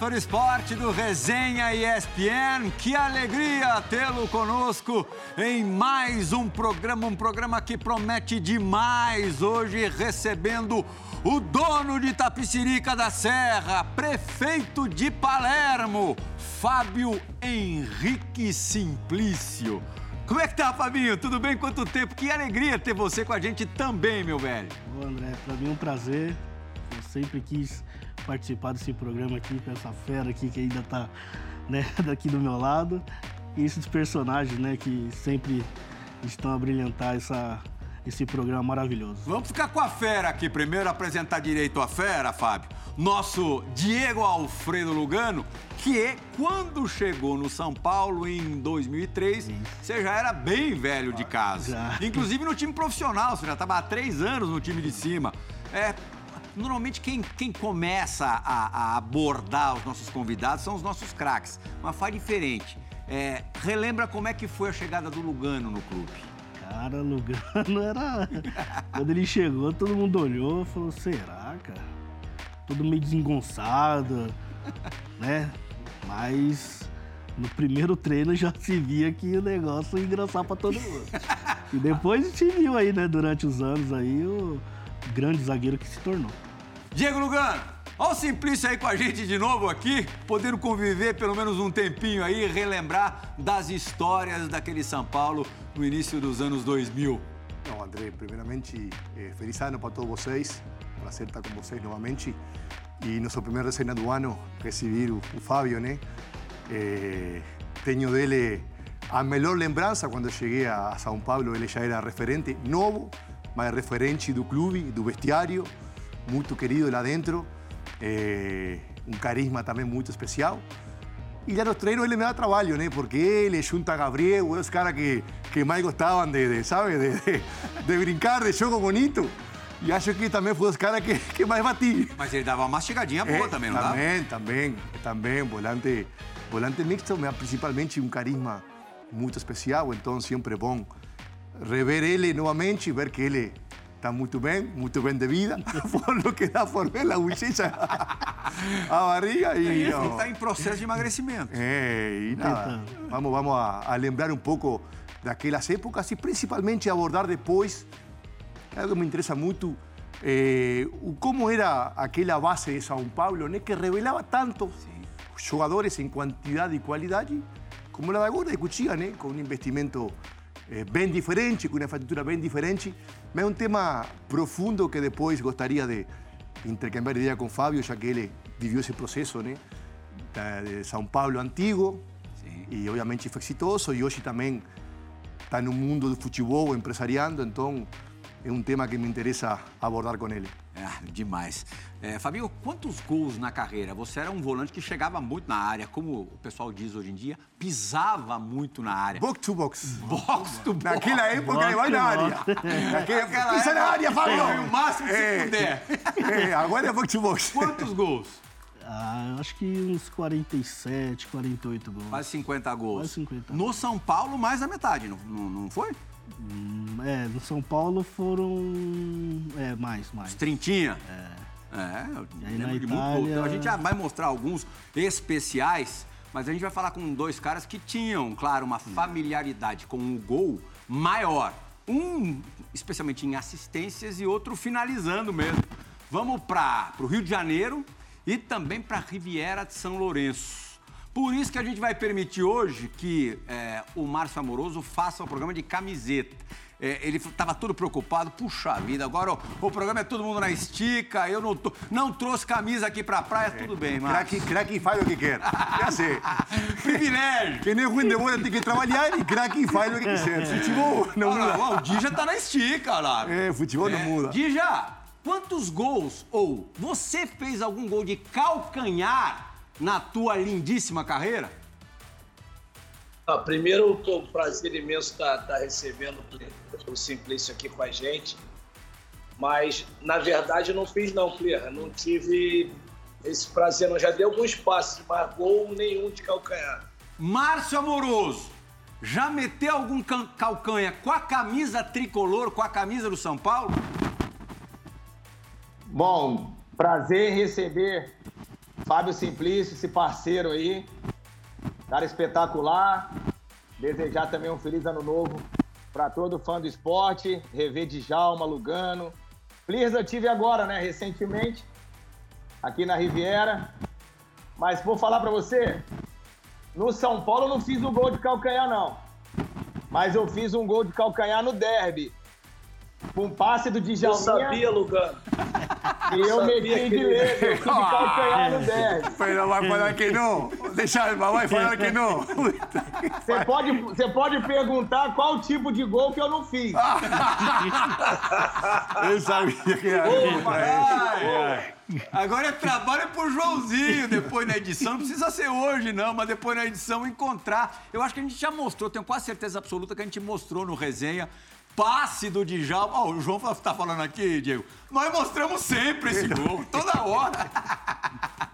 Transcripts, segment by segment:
Do esporte do Resenha ESPN. Que alegria tê-lo conosco em mais um programa, um programa que promete demais. Hoje recebendo o dono de Tapicirica da Serra, prefeito de Palermo, Fábio Henrique Simplício. Como é que tá, Fabinho? Tudo bem? Quanto tempo? Que alegria ter você com a gente também, meu velho. Ô, André, pra mim é um prazer. Eu sempre quis participar desse programa aqui com essa fera aqui que ainda tá né, daqui do meu lado. E esses personagens, né, que sempre estão a brilhantar essa, esse programa maravilhoso. Vamos ficar com a fera aqui primeiro, apresentar direito a fera, Fábio. Nosso Diego Alfredo Lugano, que quando chegou no São Paulo em 2003, Sim. você já era bem velho de casa. Já. Inclusive no time profissional, você já estava há três anos no time de cima. É, Normalmente quem, quem começa a, a, abordar os nossos convidados são os nossos craques, mas faz diferente. É, relembra como é que foi a chegada do Lugano no clube. Cara, Lugano era. Quando ele chegou, todo mundo olhou e falou: será, cara? Todo meio desengonçado, né? Mas no primeiro treino já se via que o negócio ia engrossar pra todo mundo. E depois gente viu aí, né, durante os anos aí, o grande zagueiro que se tornou. Diego Lugano, olha o Simplício aí com a gente de novo aqui, podendo conviver pelo menos um tempinho aí, relembrar das histórias daquele São Paulo no início dos anos 2000. Não, André, primeiramente, eh, feliz ano para todos vocês, prazer estar com vocês novamente. E nosso primeiro resenha do ano, receber o, o Fábio, né? Eh, tenho dele a melhor lembrança quando cheguei a São Paulo, ele já era referente novo, mas referente do clube, do vestiário, muito querido lá dentro, eh, um carisma também muito especial. E já nos treinos ele me dá trabalho, né? Porque ele, junto a Gabriel, os caras que, que mais gostavam de, de sabe, de, de, de, brincar, de jogo bonito. E acho que também foi os caras que, que mais bati. Mas ele dava uma mastigadinha boa é, também, não também, dava? Também, também, volante, volante mixto, principalmente um carisma muito especial, então sempre bom rever ele novamente e ver que ele está muito bem, muito bem de vida, por lo que dá por ver a bochecha, a barriga e... Está em processo de emagrecimento. É, e nada, vamos, vamos a, a, lembrar um pouco daquelas épocas e principalmente abordar depois, algo que me interessa muito, eh, como era aquela base de São Paulo, né, que revelava tanto Sim. jogadores em quantidade e qualidade, como la de agora de Cuchilla, né, com um investimento bem diferente, com uma infraestrutura bem diferente, mas é um tema profundo que depois gostaria de intercambiar ideia com o Fábio, já que ele viveu esse processo né, de São Paulo antigo, Sim. e obviamente foi exitoso, e hoje também está no mundo do futebol, empresariando, então é um tema que me interessa abordar com ele. É, demais. É, Fabinho, quantos gols na carreira? Você era um volante que chegava muito na área, como o pessoal diz hoje em dia, pisava muito na área. Box to box. Box to box. Naquela época ele vai na área. Naquela Pisa na área, Fabio. O máximo que é, puder. É, agora é box to box. Quantos gols? Ah, acho que uns 47, 48 gols. Quase 50 gols. Quase 50. No São Paulo, mais da metade, não, não, não foi? Hum, é, no São Paulo foram. É, mais, mais. Trintinha? É. É, eu lembro de Itália... muito. A gente já vai mostrar alguns especiais, mas a gente vai falar com dois caras que tinham, claro, uma familiaridade com o gol maior. Um, especialmente em assistências, e outro finalizando mesmo. Vamos para o Rio de Janeiro e também para a Riviera de São Lourenço. Por isso que a gente vai permitir hoje que é, o Márcio Amoroso faça o programa de camiseta. É, ele estava todo preocupado, puxa vida, agora o, o, programa é todo mundo na estica, eu não, tô, não trouxe camisa aqui pra praia, é, tudo bem, Márcio. Craque faz o que quer. É sei. Privilégio. Quem nem ruim de tem que trabalhar e craque faz o que quiser. Futebol não muda. Não, o Dija tá na estica lá. É, futebol não é. muda. Dija, quantos gols ou você fez algum gol de calcanhar na tua lindíssima carreira? Ah, primeiro, é um prazer imenso estar, tá, estar tá recebendo o Simplício aqui com a gente. Mas, na verdade, eu não fiz não, Clear. Não tive esse prazer. Não. Já dei alguns passos, mas gol nenhum de calcanhar. Márcio Amoroso, já meteu algum calcanha com a camisa tricolor, com a camisa do São Paulo? Bom, prazer em receber Fábio Simplício, esse parceiro aí. Cara espetacular. Desejar também um feliz ano novo para todo fã do esporte. Rever Djalma, Lugano. Flirs eu tive agora, né, recentemente, aqui na Riviera. Mas vou falar para você, no São Paulo eu não fiz o gol de calcanhar, não. Mas eu fiz um gol de calcanhar no derby. Com um passe do Djalminha. Eu sabia, Lugano. E eu meti de letra, eu fui de calcanhar no derby. Pero vai falar que não. Deixa, vai falar que não. Você pode, você pode perguntar qual tipo de gol que eu não fiz. Eu sabia que era. Agora é trabalho pro Joãozinho depois na edição. Não precisa ser hoje, não, mas depois na edição encontrar. Eu acho que a gente já mostrou, tenho quase certeza absoluta que a gente mostrou no resenha. Passe do Djalma. Ó, o João tá falando aqui, Diego. Nós mostramos sempre esse gol, toda hora.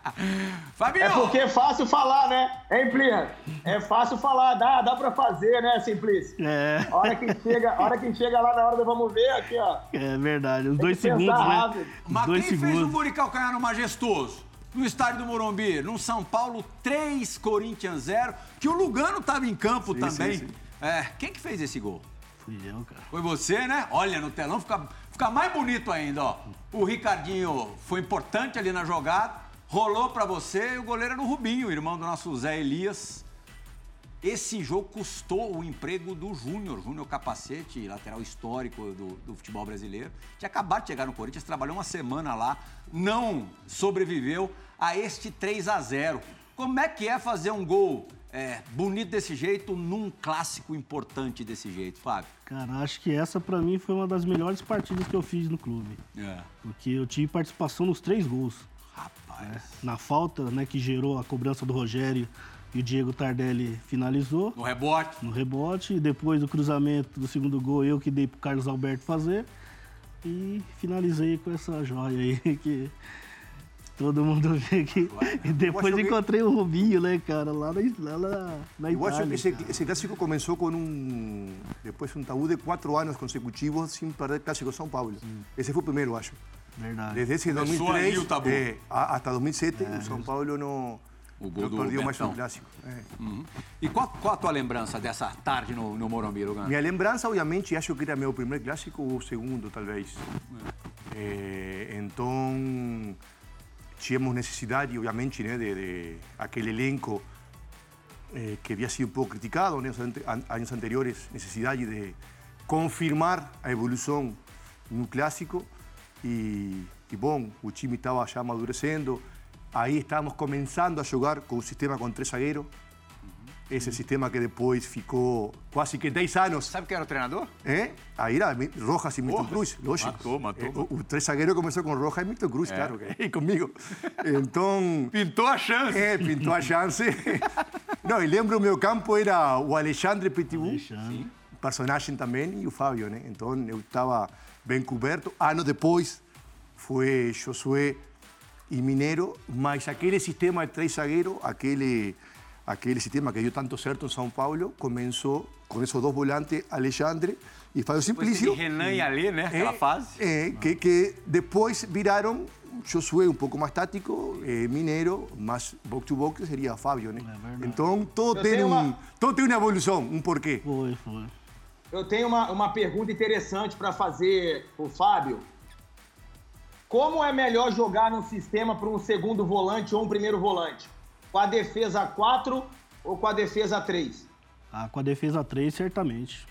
Fabinho! É porque é fácil falar, né? Hein, Plinha? É fácil falar, dá, dá pra fazer, né, Simplício? É. A hora que chega, a hora que chega lá na hora do vamos ver aqui, ó. É verdade, os Tem dois segundos, né? Os Mas dois quem fez o segundos. de calcanhar no Majestoso? No estádio do Morumbi, no São Paulo, 3, Corinthians 0, que o Lugano tava em campo também. sim, sim. É, quem que fez esse gol? Fui eu, cara. Foi você, né? Olha, no telão fica, fica mais bonito ainda, ó. O Ricardinho foi importante ali na jogada, rolou pra você e o goleiro era o Rubinho, irmão do nosso Zé Elias. Esse jogo custou o emprego do Júnior, Júnior Capacete, lateral histórico do, do futebol brasileiro. Tinha acabado de chegar no Corinthians, trabalhou uma semana lá, não sobreviveu a este 3 a 0 Como é que é fazer um gol é, bonito desse jeito num clássico importante desse jeito, Fábio? Cara, acho que essa pra mim foi uma das melhores partidas que eu fiz no clube. É. Porque eu tive participação nos três gols. Rapaz. Na falta, né, que gerou a cobrança do Rogério e o Diego Tardelli finalizou No rebote. no rebote. E depois do cruzamento do segundo gol, eu que dei pro Carlos Alberto fazer. E finalizei com essa joia aí que todo mundo vê que. E depois acho que- encontrei o Rubinho, né, cara, lá na, lá na, na Eu acho Itália. que esse, esse clássico começou com um. Depois um tabu de quatro anos consecutivos sem perder clássico São Paulo. Esse foi o primeiro, eu acho. Verdade. Desde esse Começou 2003 ali o tabu. eh, a- hasta 2007, o São Paulo não, O gol do perdeu mais um clássico. É. E qual, qual a tua lembrança dessa tarde no, no Morumbi, Lugano? Minha lembrança, obviamente, acho que era meu primeiro clássico ou o segundo, talvez. Eh, então, tínhamos necessidade, obviamente, né, de, de elenco eh, que havia sido um pouco criticado nos an- anos anteriores, necessidade de confirmar a evolução no clássico. E, e bom, o time estava já amadurecendo. Aí estávamos começando a jogar com o sistema com três zagueiros. Esse sistema que depois ficou quase que 10 anos Sabe quem era o treinador? ¿Eh? Ahí era Rojas y Milton Rojas. Cruz, lógico. Matou, matou. Eh, o, o tres zagueiro começou com Rojas e Milton Cruz, claro, que, e comigo. Então, Pintou a chance. é, pintou a chance. Não, e lembro o meu campo era o Alexandre Alexandre. personagem também, e o Fábio, né? Então eu estava bem coberto. Anos depois foi Josué e Mineiro, mas aquele sistema de três zagueiros, aquele, aquele sistema que deu tanto certo em São Paulo, começou com esses dois volantes, Alexandre e Fábio Simplício. Renan e Alê, né? Aquela É, fase. é, que, que depois viraram Josué um pouco mais tático, eh, Mineiro, mais box to box seria Fábio, né? verdade. então, todo tem, tenho um, uma- todo tem uma evolução, um porquê. Foi, foi. Eu tenho uma, uma pergunta interessante para fazer o Fábio. Como é melhor jogar num sistema para um segundo volante ou um primeiro volante? Com a defesa 4 ou com a defesa 3? Ah, com a defesa 3, certamente.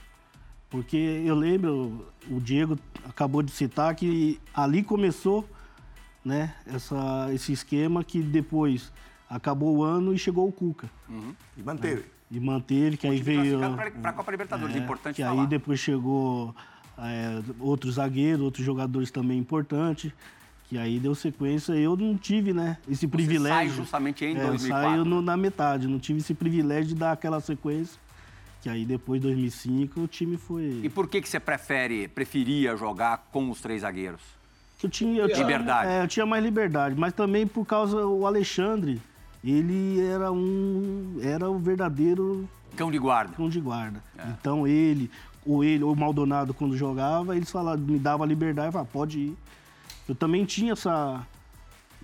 Porque eu lembro, o Diego acabou de citar que ali começou né, essa, esse esquema que depois acabou o ano e chegou o Cuca. E manteve. E manteve, que aí veio. Para a Copa Libertadores, é, importante que falar. aí depois chegou é, outros zagueiros, outros jogadores também importantes. Que aí deu sequência. Eu não tive, né, esse privilégio. sai justamente em É, eu 2004. saio no- na metade, não tive esse privilégio de dar aquela sequência. Que aí depois, 2005, o time foi. E por que, que você prefere, preferia jogar com os três zagueiros? Eu tinha, eu tinha- Liberdade. é, eu tinha mais liberdade, mas também por causa o Alexandre, ele era um era o verdadeiro Cão de guarda. cão de guarda. Então ele, ou ele, ou o Maldonado quando jogava, eles falavam, me dava liberdade, falava, pode ir. Eu também tinha essa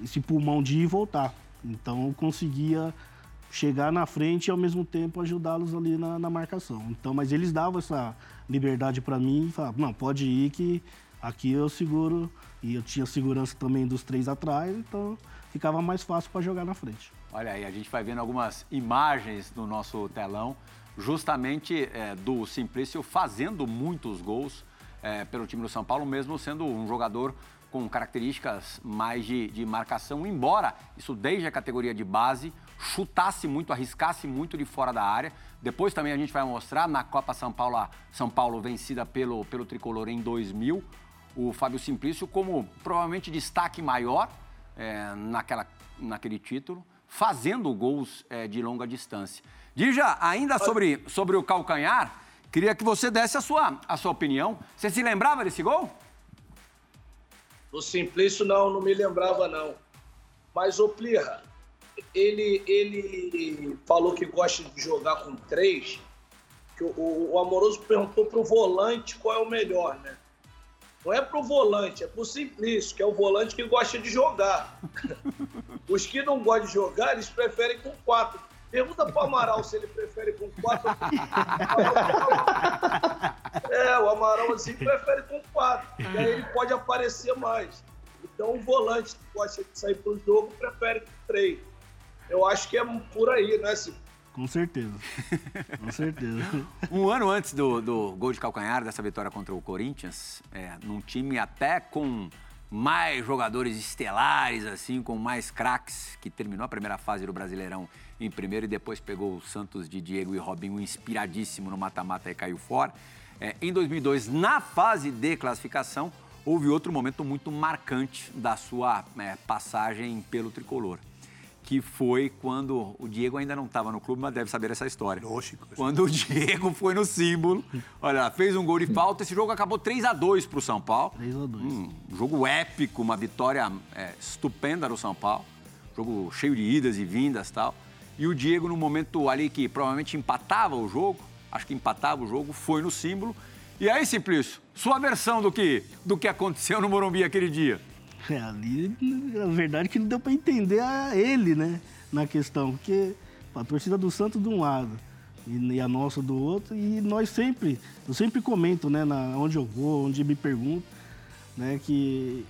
esse pulmão de ir e voltar. Então eu conseguia chegar na frente e ao mesmo tempo ajudá-los ali na, na, marcação. Então, mas eles davam essa liberdade para mim e falavam, não, pode ir que aqui eu seguro e eu tinha segurança também dos três atrás, então ficava mais fácil para jogar na frente. Olha aí, a gente vai vendo algumas imagens no nosso telão, justamente é, do Simplício fazendo muitos gols é, pelo time do São Paulo, mesmo sendo um jogador com características mais de, de marcação, embora isso desde a categoria de base chutasse muito, arriscasse muito de fora da área. Depois também a gente vai mostrar na Copa São Paulo, São Paulo vencida pelo, pelo Tricolor em 2000, o Fábio Simplício como provavelmente destaque maior é, naquela, naquele título, fazendo gols é, de longa distância. Dija, ainda sobre, sobre o calcanhar, queria que você desse a sua, a sua opinião. Você se lembrava desse gol? Do Simplício, não, não me lembrava, não. Mas, ô Plirra, ele, ele falou que gosta de jogar com três. Que o, o Amoroso perguntou para o volante qual é o melhor, né? Não é para o volante, é para o Simplício, que é o volante que gosta de jogar. Os que não gostam de jogar, eles preferem com quatro. Pergunta para o Amaral se ele prefere com quatro. é, o Amaral assim prefere com quatro. E aí ele pode aparecer mais. Então o volante que gosta de sair para o jogo prefere com três. Eu acho que é por aí, né, Cip? Com certeza. Com certeza. um ano antes do, do gol de calcanhar, dessa vitória contra o Corinthians, é, num time até com mais jogadores estelares, assim, com mais craques, que terminou a primeira fase do Brasileirão em primeiro e depois pegou o Santos de Diego e Robinho inspiradíssimo no mata-mata e caiu fora. É, em 2002, na fase de classificação, houve outro momento muito marcante da sua é, passagem pelo tricolor que foi quando o Diego ainda não estava no clube, mas deve saber essa história. Lógico. Quando o Diego foi no símbolo, olha, fez um gol de falta, esse jogo acabou 3 a 2 para o São Paulo. 3 a 2 um jogo épico, uma vitória é, estupenda do São Paulo. Jogo cheio de idas e vindas tal. E o Diego, no momento ali que provavelmente empatava o jogo, acho que empatava o jogo, foi no símbolo. E aí, Simplício, sua versão do que, do que aconteceu no Morumbi aquele dia? É, ali, a verdade é que não deu para entender a ele, né, na questão, porque a torcida do Santos de um lado e, a nossa do outro, e nós sempre, eu sempre comento, né, na, onde eu vou, onde me pergunto, né, que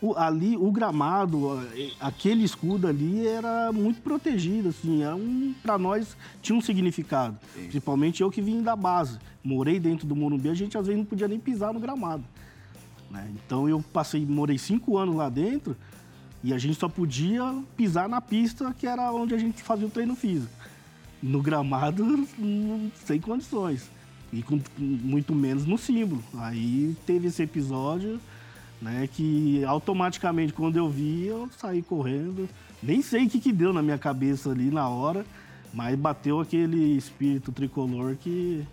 o, ali o gramado, aquele escudo ali era muito protegido, assim, era um, para nós tinha um significado, Sim. principalmente eu que vim da base, morei dentro do Morumbi, a gente às vezes não podia nem pisar no gramado. Né? Então eu passei, morei cinco anos lá dentro e a gente só podia pisar na pista que era onde a gente fazia o treino físico. No gramado, sem condições. E com, muito menos no símbolo. Aí teve esse episódio, né, que automaticamente quando eu vi, eu saí correndo. Nem sei o que, que deu na minha cabeça ali na hora, mas bateu aquele espírito tricolor que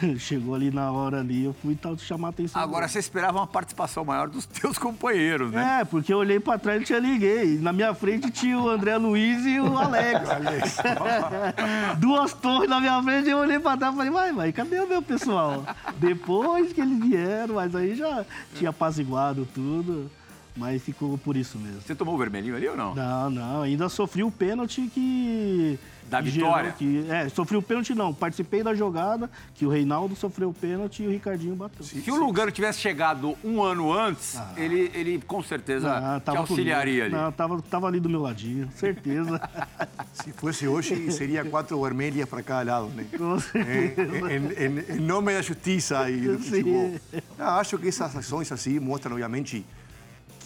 Chegou ali na hora ali, eu fui tal, chamar a atenção. Agora dele. você esperava uma participação maior dos teus companheiros, né? É, porque eu olhei pra trás e tinha ninguém. Na minha frente tinha o André Luiz e o Alex. Duas torres na minha frente, eu olhei pra trás e falei, vai, vai, cadê o meu pessoal? Depois que eles vieram, mas aí já tinha apaziguado tudo. Mas ficou por isso mesmo. Você tomou o vermelhinho ali ou não? Não, não. Ainda sofri o pênalti que. Da vitória? Que, é, sofri o pênalti não. Participei da jogada, que o Reinaldo sofreu o pênalti e o Ricardinho bateu. Se o Lugano tivesse chegado um ano antes, ah. ele, ele com certeza não, te auxiliaria ali. Não, tava, tava ali do meu ladinho, certeza. Se fosse hoje, seria quatro vermelhas para cada lado, né? Com certeza. Em, em, em nome da justiça e do futebol. acho que essas ações assim mostram, obviamente,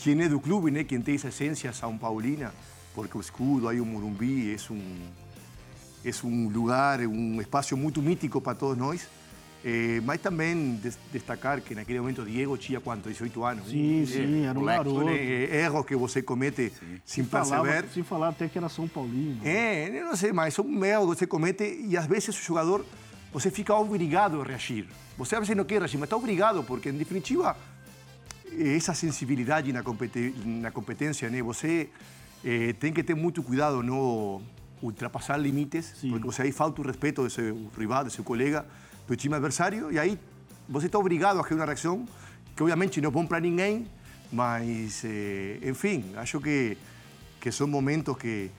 quem é do clube, né, quem tem essa essência São Paulina, porque o escudo aí o Morumbi é um é um lugar, um espaço muito mítico para todos nós. Eh, mas também destacar que naquele momento Diego tinha quanto? 18 anos? Sim, né? sim, era um garoto. Erros que você comete sim. sem perceber. Falava, sem falar até que era São Paulino. É, eu não sei, mas são erros que você comete e às vezes o jogador, você fica obrigado a reagir. Você às vezes não quer reagir, mas está obrigado, porque em definitiva essa sensibilidade na, na competência, né? Você eh, tem que ter muito cuidado, não ultrapassar limites, Sim. porque você aí falta o respeito do seu rival, do seu colega, do time adversário, e aí você está obrigado a ter uma reação que obviamente não é bom para ninguém, mas, eh, enfim, acho que que são momentos que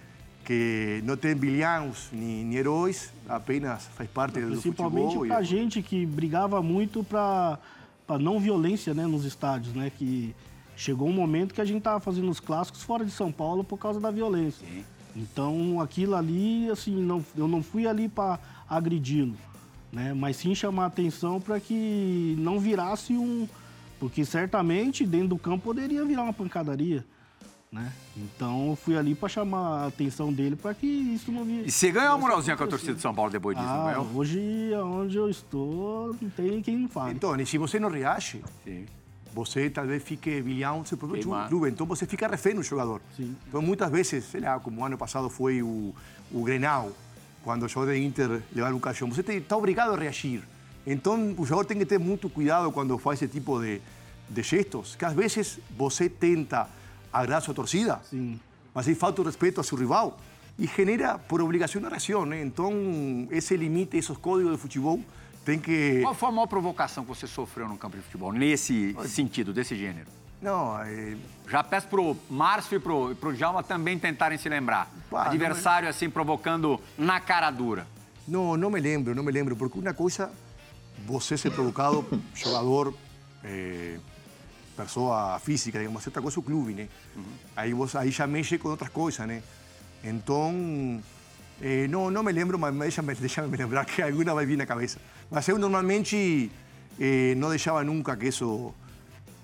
que não tem vilãos nem, nem heróis, apenas faz parte do futebol. Principalmente para gente que brigava muito para não violência né, nos estádios, né? Que chegou um momento que a gente estava fazendo os clássicos fora de São Paulo por causa da violência. Sim. Então, aquilo ali, assim, não, eu não fui ali para agredi-lo, né? Mas sim chamar a atenção para que não virasse um... Porque certamente dentro do campo poderia virar uma pancadaria. Né? Então eu fui ali para chamar a atenção dele para que isso não via. E você ganhou uma moralzinha com a torcida de São Paulo depois disso, ah, não é? Hoje, onde eu estou, não tem quem me fale. Então, e se você não reage, Sim. você talvez fique vilão do seu próprio clube. Então você fica refém no jogador. Sim. Então muitas vezes, sei lá, como ano passado foi o, o Grenal, quando o jogador de Inter levaram um caixão, você está obrigado a reagir. Então o jogador tem que ter muito cuidado quando faz esse tipo de, de gestos, que às vezes você tenta a su torcida. Sí. Mas hay falta de respeto a su rival y genera por obrigación a reação, né? Então, esse limite, esses códigos de futebol tem que... Qual foi a maior provocação que você sofreu no campo de futebol, nesse sentido, desse gênero? Não, é... Já peço pro Márcio e pro, pro Djalma também tentarem se lembrar. Pá, Adversário, me... assim, provocando na cara dura. Não, não me lembro, não me lembro, porque uma coisa, você ser provocado, jogador... É pessoa física, digamos, coisa é o clube, né? Uhum. Aí, você, aí já mexe com outras coisas, né? Então, eh, não, não me lembro, mas deixa-me deixa me lembrar que alguma vai vir na cabeça. Mas eu normalmente eh, não deixava nunca que isso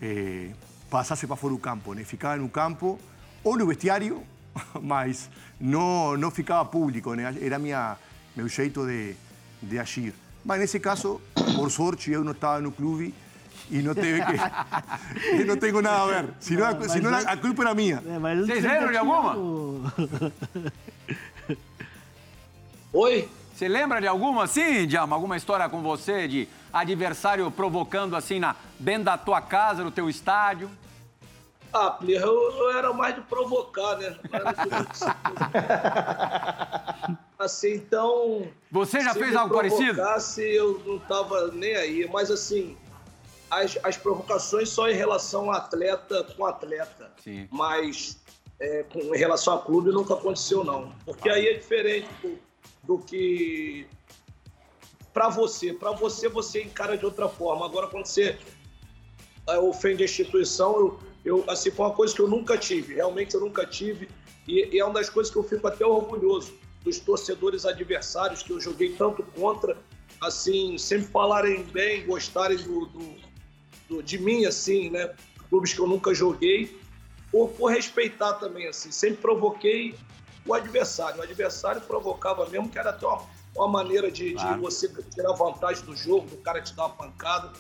eh, passasse para fora do campo, né? Ficava no campo ou no vestiário, mas não, não ficava público, né? Era minha, meu jeito de, de agir. Mas nesse caso, por sorte, eu não estava no clube y no te que. y no tengo nada a ver. Si no, no, si no la, culpa era mía. Vocês lembram de alguma? Oi? Você lembra de alguma, sim, Djalma? Alguma história com você de adversário provocando assim na, dentro da tua casa, no teu estádio? Ah, Plirra, eu, eu, era mais de provocar, né? assim, então. Você já fez algo parecido? Se eu não tava nem aí, mas assim, as, as provocações só em relação a atleta com atleta. Sim. Mas é, com, em relação a clube nunca aconteceu, não. Porque aí é diferente do, do que para você. Para você, você encara de outra forma. Agora, quando você é, ofende a instituição, eu, eu, assim, foi uma coisa que eu nunca tive. Realmente eu nunca tive. E, e é uma das coisas que eu fico até orgulhoso dos torcedores adversários que eu joguei tanto contra, assim, sempre falarem bem, gostarem do, do do, de mim, assim, né? Clubes que eu nunca joguei, por, por respeitar também, assim. Sempre provoquei o adversário. O adversário provocava mesmo, que era até uma, uma maneira de, claro. de, você tirar vantagem do jogo, do cara te dar uma pancada,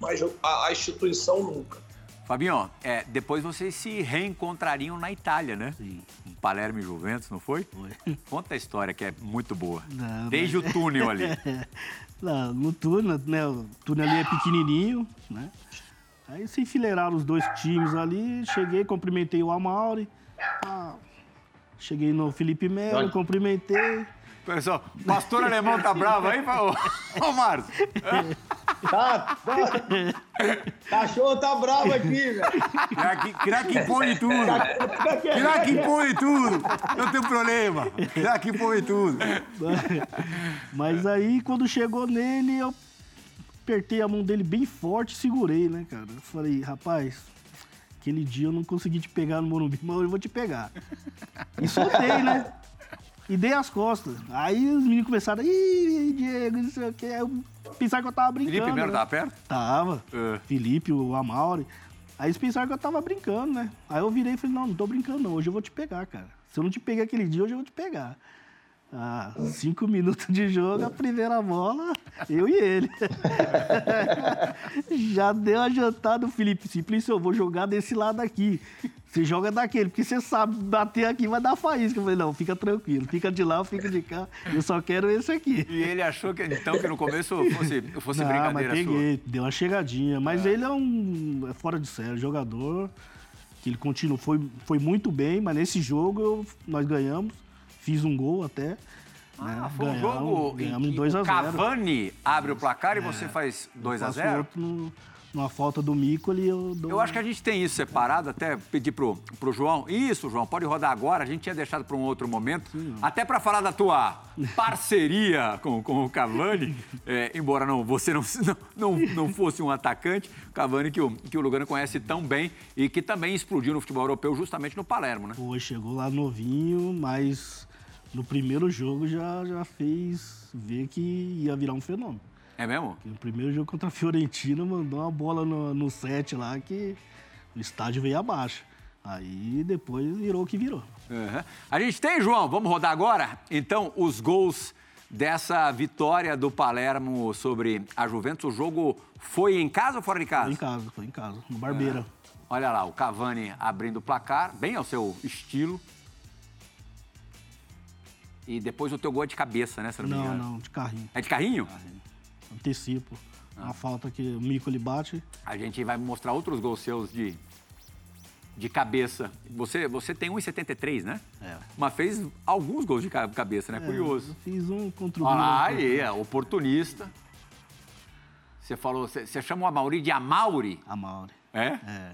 mas a, a instituição nunca. Fabinho, é, depois vocês se reencontrariam na Itália, né? Sim. Palermo e Juventus, não foi? Foi. Conta a história que é muito boa. Não, Desde mas... o túnel ali. não, no túnel, né? O túnel ali é pequenininho, né? Aí se enfileiraram os dois times ali, cheguei, cumprimentei o Amauri. Ah, cheguei no Felipe Melo, cumprimentei. Pessoal, pastor alemão tá bravo aí, ô, ô Márcio? Tá, tá. Cachorro tá bravo aqui, velho. Crack impõe tudo. Crack impõe tudo. Não tem problema. Crack impõe tudo. Mas aí, quando chegou nele, eu apertei a mão dele bem forte e segurei, né, cara? Eu falei, rapaz, aquele dia eu não consegui te pegar no Morumbi, mas eu vou te pegar. E soltei, né? E dei as costas. Aí os meninos começaram, ih, Diego, não sei o quê. Eu pensaram que eu tava brincando. Felipe mesmo né? tava perto? Tava. Uh. Felipe, o Amauri. Aí eles pensaram que eu tava brincando, né? Aí eu virei e falei, não, não tô brincando não, hoje eu vou te pegar, cara. Se eu não te peguei aquele dia, hoje eu vou te pegar. Ah, cinco minutos de jogo, a primeira bola, eu e ele. Já deu a jantada, Felipe. Simplício, eu vou jogar desse lado aqui. Você joga daquele, porque você sabe, bater aqui vai dar faísca. Eu falei, não, fica tranquilo, fica de lá, fica de cá, eu só quero esse aqui. E ele achou que, então, que no começo fosse, fosse não, brincadeira mas peguei, sua. deu uma chegadinha. Mas é. ele é um é fora de série, jogador, que ele continua, foi, foi muito bem, mas nesse jogo eu, nós ganhamos fiz um gol até. Ah, né? foi um jogo ganhamos em que 2 a 0. Cavani abre o placar e você é, faz 2 a 0 no, numa falta do Micoli, eu dou... Eu acho que a gente tem isso separado, até pedir pro, pro João. Isso, João, pode rodar agora. A gente tinha deixado para um outro momento. Sim, até para falar da tua parceria com, com o Cavani, é, embora não, você não, não, não fosse um atacante, Cavani que o, que o Lugano conhece tão bem e que também explodiu no futebol europeu justamente no Palermo, né? Foi, chegou lá novinho, mas no primeiro jogo já, já fez ver que ia virar um fenômeno. É mesmo? No primeiro jogo contra a Fiorentina, mandou uma bola no, no set lá que o estádio veio abaixo. Aí depois virou o que virou. Uhum. A gente tem, João, vamos rodar agora? Então, os gols dessa vitória do Palermo sobre a Juventus. O jogo foi em casa ou fora de casa? Foi em casa, foi em casa, no Barbeira. É. Olha lá, o Cavani abrindo o placar, bem ao seu estilo. E depois o teu gol é de cabeça, né? não, não, não, de carrinho. É de carrinho? carrinho antecipo. Ah. Uma falta que o Mico ele bate. A gente vai mostrar outros gols seus de, de cabeça. Você, você tem 1,73, né? É. Mas fez alguns gols de cabeça, né? É, Curioso. fiz um contra o Ah, aí, é, oportunista. Você falou, você, você chama o Amauri de Amauri? Amauri. É? É.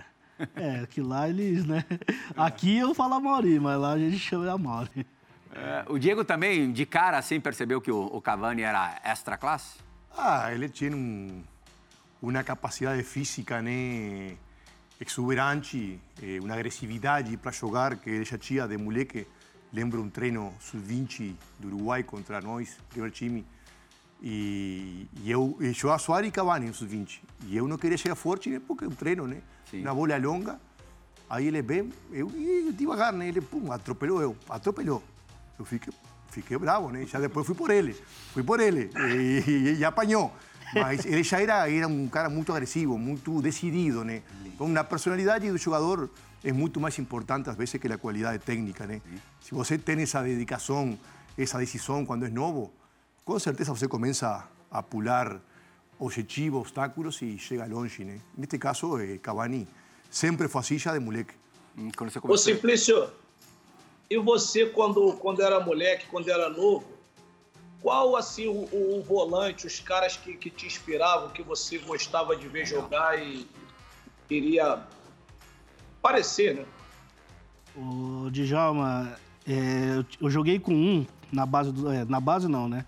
É, que lá eles, né? Aqui eu falo Amauri, mas lá a gente chama de Amauri. É, o Diego também, de cara, assim, percebeu que o, o Cavani era extra classe? Ah, ele tinha um, uma capacidade física né, exuberante, eh, uma agressividade para jogar que ele já tinha de moleque. Lembro um treino sub-20 do Uruguai contra nós, primeiro time. E, e eu, eu jogava Soares e Cavani no sub-20. E eu não queria chegar forte, né, porque é um treino, né? Sim. Uma bola longa. Aí ele vem, eu, eu devagar, né? Ele, pum, atropelou eu, atropelou. Eu fiquei, fiquei bravo, né? Já depois fui por ele, fui por ele e, e, e apanhou. Mas ele já era, era um cara muito agressivo, muito decidido, né? Então, a personalidade do jogador é muito mais importante às vezes que a qualidade técnica, né? Se você tem essa dedicação, essa decisão quando é novo, com certeza você começa a pular objetivos, obstáculos e chega longe, né? Neste caso, eh, Cavani sempre foi assim já de moleque. Você começou... Ô, Simplício, e você, quando, quando era moleque, quando era novo, qual assim o, o, o volante, os caras que, que te inspiravam, que você gostava de ver jogar e queria parecer, né? O Djalma, é, eu joguei com um na base do, é, na base não, né?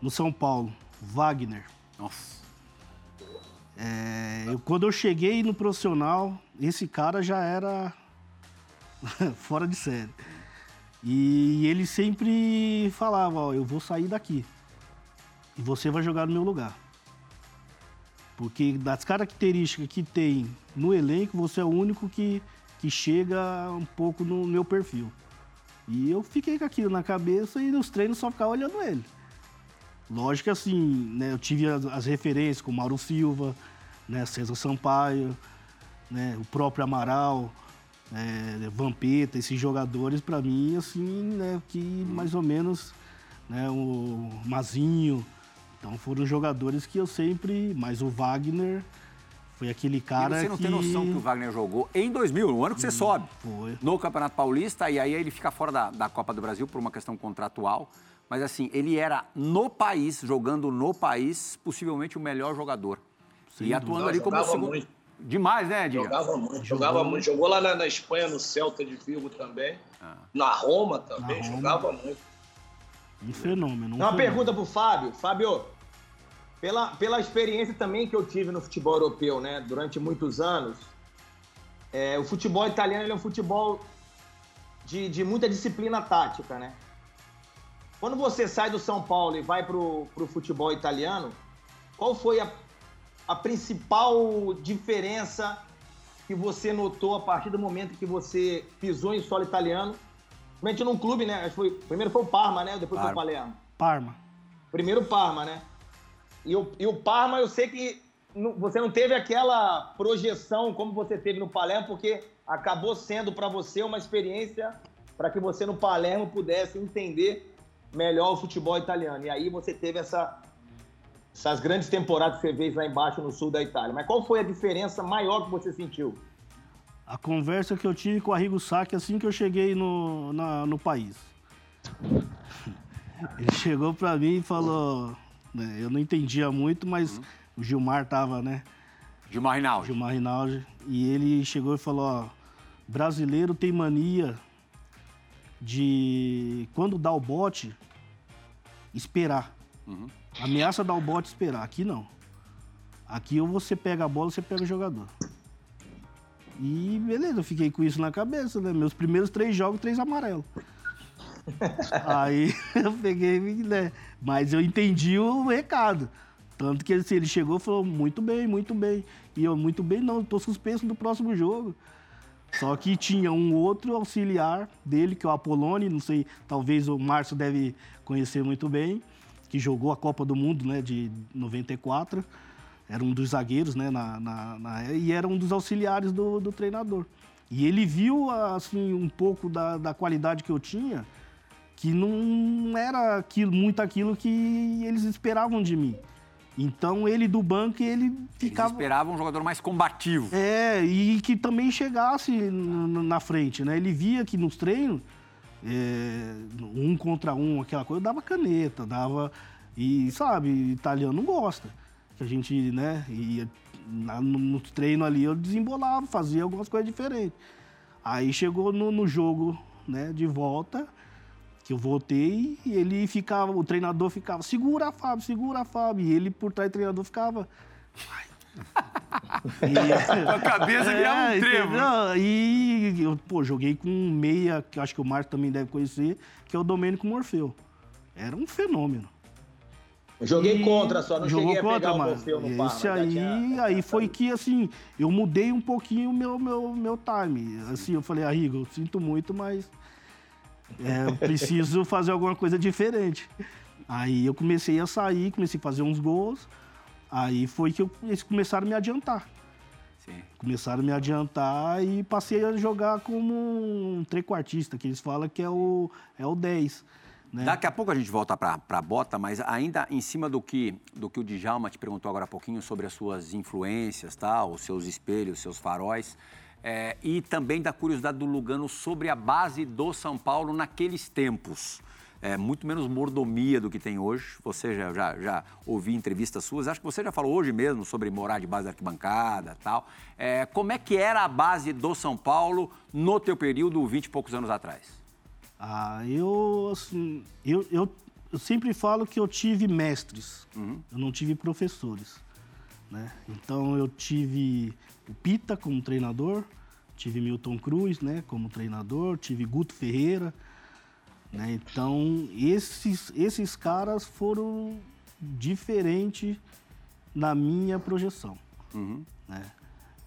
No São Paulo, Wagner. Nossa. É, eu, quando eu cheguei no profissional, esse cara já era fora de série. E ele sempre falava, ó, eu vou sair daqui. E você vai jogar no meu lugar. Porque das características que tem no elenco, você é o único que, que chega um pouco no meu perfil. E eu fiquei com aquilo na cabeça e nos treinos só ficava olhando ele. Lógico que assim, né, eu tive as, as referências com Mauro Silva, né, César Sampaio, né, o próprio Amaral, é, Vampeta, esses jogadores, para mim, assim, né, que mais ou menos, né, o Mazinho, então foram jogadores que eu sempre, mas o Wagner foi aquele cara que... você não que... tem noção que o Wagner jogou em 2000, no ano que você hum, sobe, foi. no Campeonato Paulista, e aí ele fica fora da, da Copa do Brasil por uma questão contratual, mas assim, ele era no país, jogando no país, possivelmente o melhor jogador. Sem e atuando ali como segundo... Muito Demais, né, Edinho? Jogava muito, jogava muito. Jogou lá na, na, Espanha, no Celta de Vigo também. Ah. Na Roma também, na jogava Roma. muito. Um fenômeno. Um Uma fenômeno. pergunta pro Fábio. Fábio, pela, pela experiência também que eu tive no futebol europeu, né, durante muitos anos, é, o futebol italiano é um futebol de, de muita disciplina tática, né? Quando você sai do São Paulo e vai pro, pro futebol italiano, qual foi a a principal diferença que você notou a partir do momento que você pisou em solo italiano? Principalmente num clube, né? Foi, primeiro foi o Parma, né? Depois Parma. foi o Palermo. Parma. Primeiro o Parma, né? E o, e o Parma, eu sei que não, você não teve aquela projeção como você teve no Palermo, porque acabou sendo para você uma experiência para que você no Palermo pudesse entender melhor o futebol italiano. E aí você teve essa essas grandes temporadas que você fez lá embaixo no sul da Itália. Mas qual foi a diferença maior que você sentiu? A conversa que eu tive com o Arrigo Sacchi assim que eu cheguei no, na, no país. Ele chegou para mim e falou, né, eu não entendia muito, mas uhum. o Gilmar tava, né, Gilmar Rinaldi. Gilmar Rinaldi. E ele chegou e falou, ó, brasileiro tem mania de, quando dá o bote, esperar. Uhum. Ameaça dar o bote esperar. Aqui não. Aqui ou você pega a bola ou você pega o jogador. E beleza, eu fiquei com isso na cabeça, né? Meus primeiros três jogos, três amarelos. Aí eu peguei, né? Mas eu entendi o recado. Tanto que assim, ele chegou e falou, muito bem, muito bem. E eu, muito bem, não, tô suspenso do próximo jogo. Só que tinha um outro auxiliar dele, que é o Apolone, não sei, talvez o Márcio deve conhecer muito bem, que jogou a Copa do Mundo né, de 94. Era um dos zagueiros, né, na, na, na e era um dos auxiliares do, do, treinador. E ele viu, assim, um pouco da, da qualidade que eu tinha, que não era aquilo, muito aquilo que eles esperavam de mim. Então ele do banco ele ficava. Eles esperavam um jogador mais combativo. É, e que também chegasse na frente, né? Ele via que nos treinos, é, um contra um, aquela coisa, dava caneta, dava. E sabe, italiano não gosta. Que a gente, né, ia no, no treino ali eu desembolava, fazia algumas coisas diferentes. Aí chegou no, no jogo, né, de volta que eu voltei e ele ficava, o treinador ficava, segura a Fábio, segura a Fábio. E ele por trás do treinador ficava. e, a cabeça é, um trevo. E eu, pô, joguei com um meia, que acho que o Márcio também deve conhecer, que é o Domênico Morfeu. Era um fenômeno. Joguei e contra, só não jogou cheguei contra, a pegar o Morfeu no Esse aí, tinha... aí foi que, assim, eu mudei um pouquinho o meu, meu, meu time. Assim, eu falei, Arrigo, eu sinto muito, mas é, eu preciso fazer alguma coisa diferente. Aí eu comecei a sair, comecei a fazer uns gols. Aí foi que eu, eles começaram a me adiantar. Sim. Começaram a me adiantar e passei a jogar como um trequartista, que eles falam que é o, é o 10. Né? Daqui a pouco a gente volta para a bota, mas ainda em cima do que, do que o Djalma te perguntou agora há pouquinho sobre as suas influências, tá? os seus espelhos, os seus faróis. É, e também da curiosidade do Lugano sobre a base do São Paulo naqueles tempos. É, muito menos mordomia do que tem hoje. Você já, já, já ouvi entrevistas suas, acho que você já falou hoje mesmo sobre morar de base da arquibancada tal. É, como é que era a base do São Paulo no teu período, 20 e poucos anos atrás? Ah, eu, assim, eu, eu, eu sempre falo que eu tive mestres, uhum. eu não tive professores. Né? Então eu tive o Pita como treinador, tive Milton Cruz né, como treinador, tive Guto Ferreira. Né? Então esses, esses caras foram diferentes na minha projeção. Uhum. Né?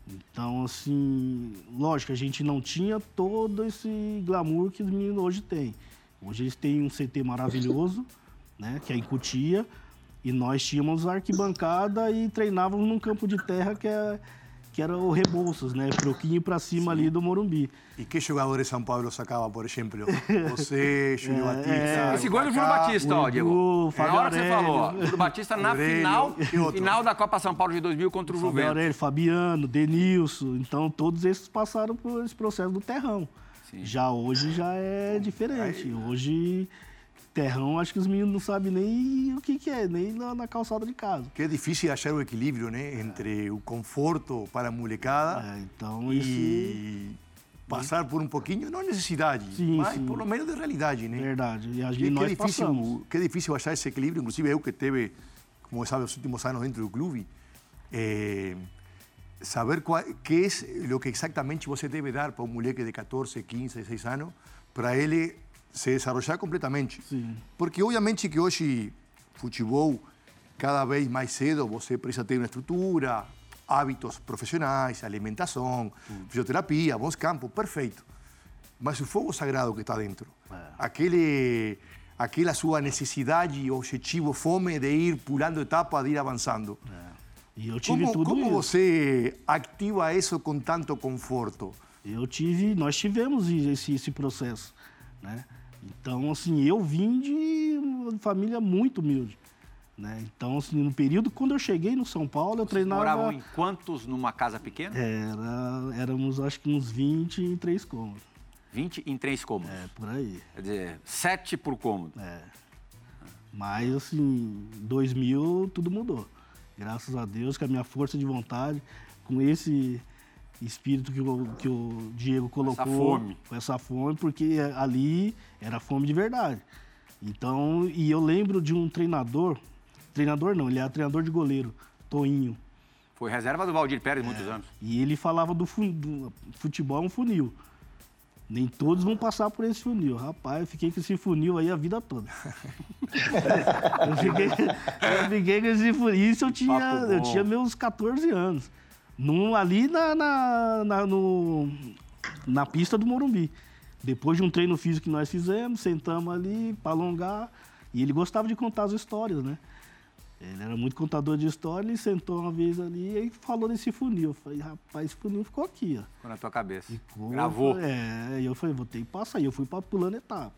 Então, assim, lógico, a gente não tinha todo esse glamour que os meninos hoje têm. Hoje eles têm um CT maravilhoso, né, que é em Cutia, e nós tínhamos arquibancada e treinávamos num campo de terra que, é, que era o Rebouças, né? Pouquinho para cima Sim. ali do Morumbi. E que jogadores São Paulo sacava, por exemplo? Você, Júlio é, Batista. É, Esse gol é do Júlio Batista, ó, Diego. Na hora que você falou, Júlio Batista na final, final da Copa São Paulo de 2000 contra o Fábio Juventus. Aurélio, Fabiano, Denilson. Então, todos esses passaram por esse processo do terrão. Sim. Já hoje já é diferente. Hoje terrão, acho que os meninos não sabem nem o que, que é, nem na, na, calçada de casa. Que é difícil achar o equilíbrio, né? Entre o conforto para a molecada é, então, e esse... passar por um pouquinho, não necessidade, sim, mas sim. por lo menos de realidade, né? Verdade. E a gente, que, nós que, é difícil, passamos. que é difícil achar esse equilíbrio, inclusive eu que teve, como sabe, os últimos anos dentro do clube, é, saber qual, que é o que exatamente você deve dar para um moleque de 14, 15, 16 anos, para ele se desarrollar completamente. Sim. Porque obviamente que hoje futebol cada vez mais cedo você precisa ter uma estrutura, hábitos profissionais, alimentação, hum. fisioterapia, bons campos, perfeito. Mas o fogo sagrado que está dentro, é. aquele, aquela sua necessidade, objetivo, fome de ir pulando etapas, de ir avançando. É. E eu tive como, tudo como isso. você ativa isso com tanto conforto? Eu tive, nós tivemos esse, esse processo, né? Então, assim, eu vim de uma família muito humilde. Né? Então, assim, no período quando eu cheguei no São Paulo, eu Vocês treinava. moravam em quantos numa casa pequena? Era, éramos acho que uns 20 em três cômodos. 20 em três cômodos? É, por aí. Quer dizer, sete por cômodo. É. Mas, assim, 2000 tudo mudou. Graças a Deus, com a minha força de vontade. com esse espírito que o, que o Diego colocou. Essa fome. Com essa fome, porque ali era fome de verdade. Então, e eu lembro de um treinador, treinador não, ele era treinador de goleiro, Toinho. Foi reserva do Valdir Pérez é, muitos anos. E ele falava do, do futebol é um funil. Nem todos vão passar por esse funil. Rapaz, eu fiquei com esse funil aí a vida toda. eu, fiquei, eu fiquei com esse funil. Isso eu tinha, eu tinha meus 14 anos. Num, ali na, na, na, no, na pista do Morumbi. Depois de um treino físico que nós fizemos, sentamos ali para alongar. E ele gostava de contar as histórias, né? Ele era muito contador de história, ele sentou uma vez ali e falou desse funil. Eu falei, rapaz, esse funil ficou aqui, ó. Ficou na tua cabeça. Ficou, Gravou. É, e eu falei, vou ter que passar. E eu fui pulando etapa.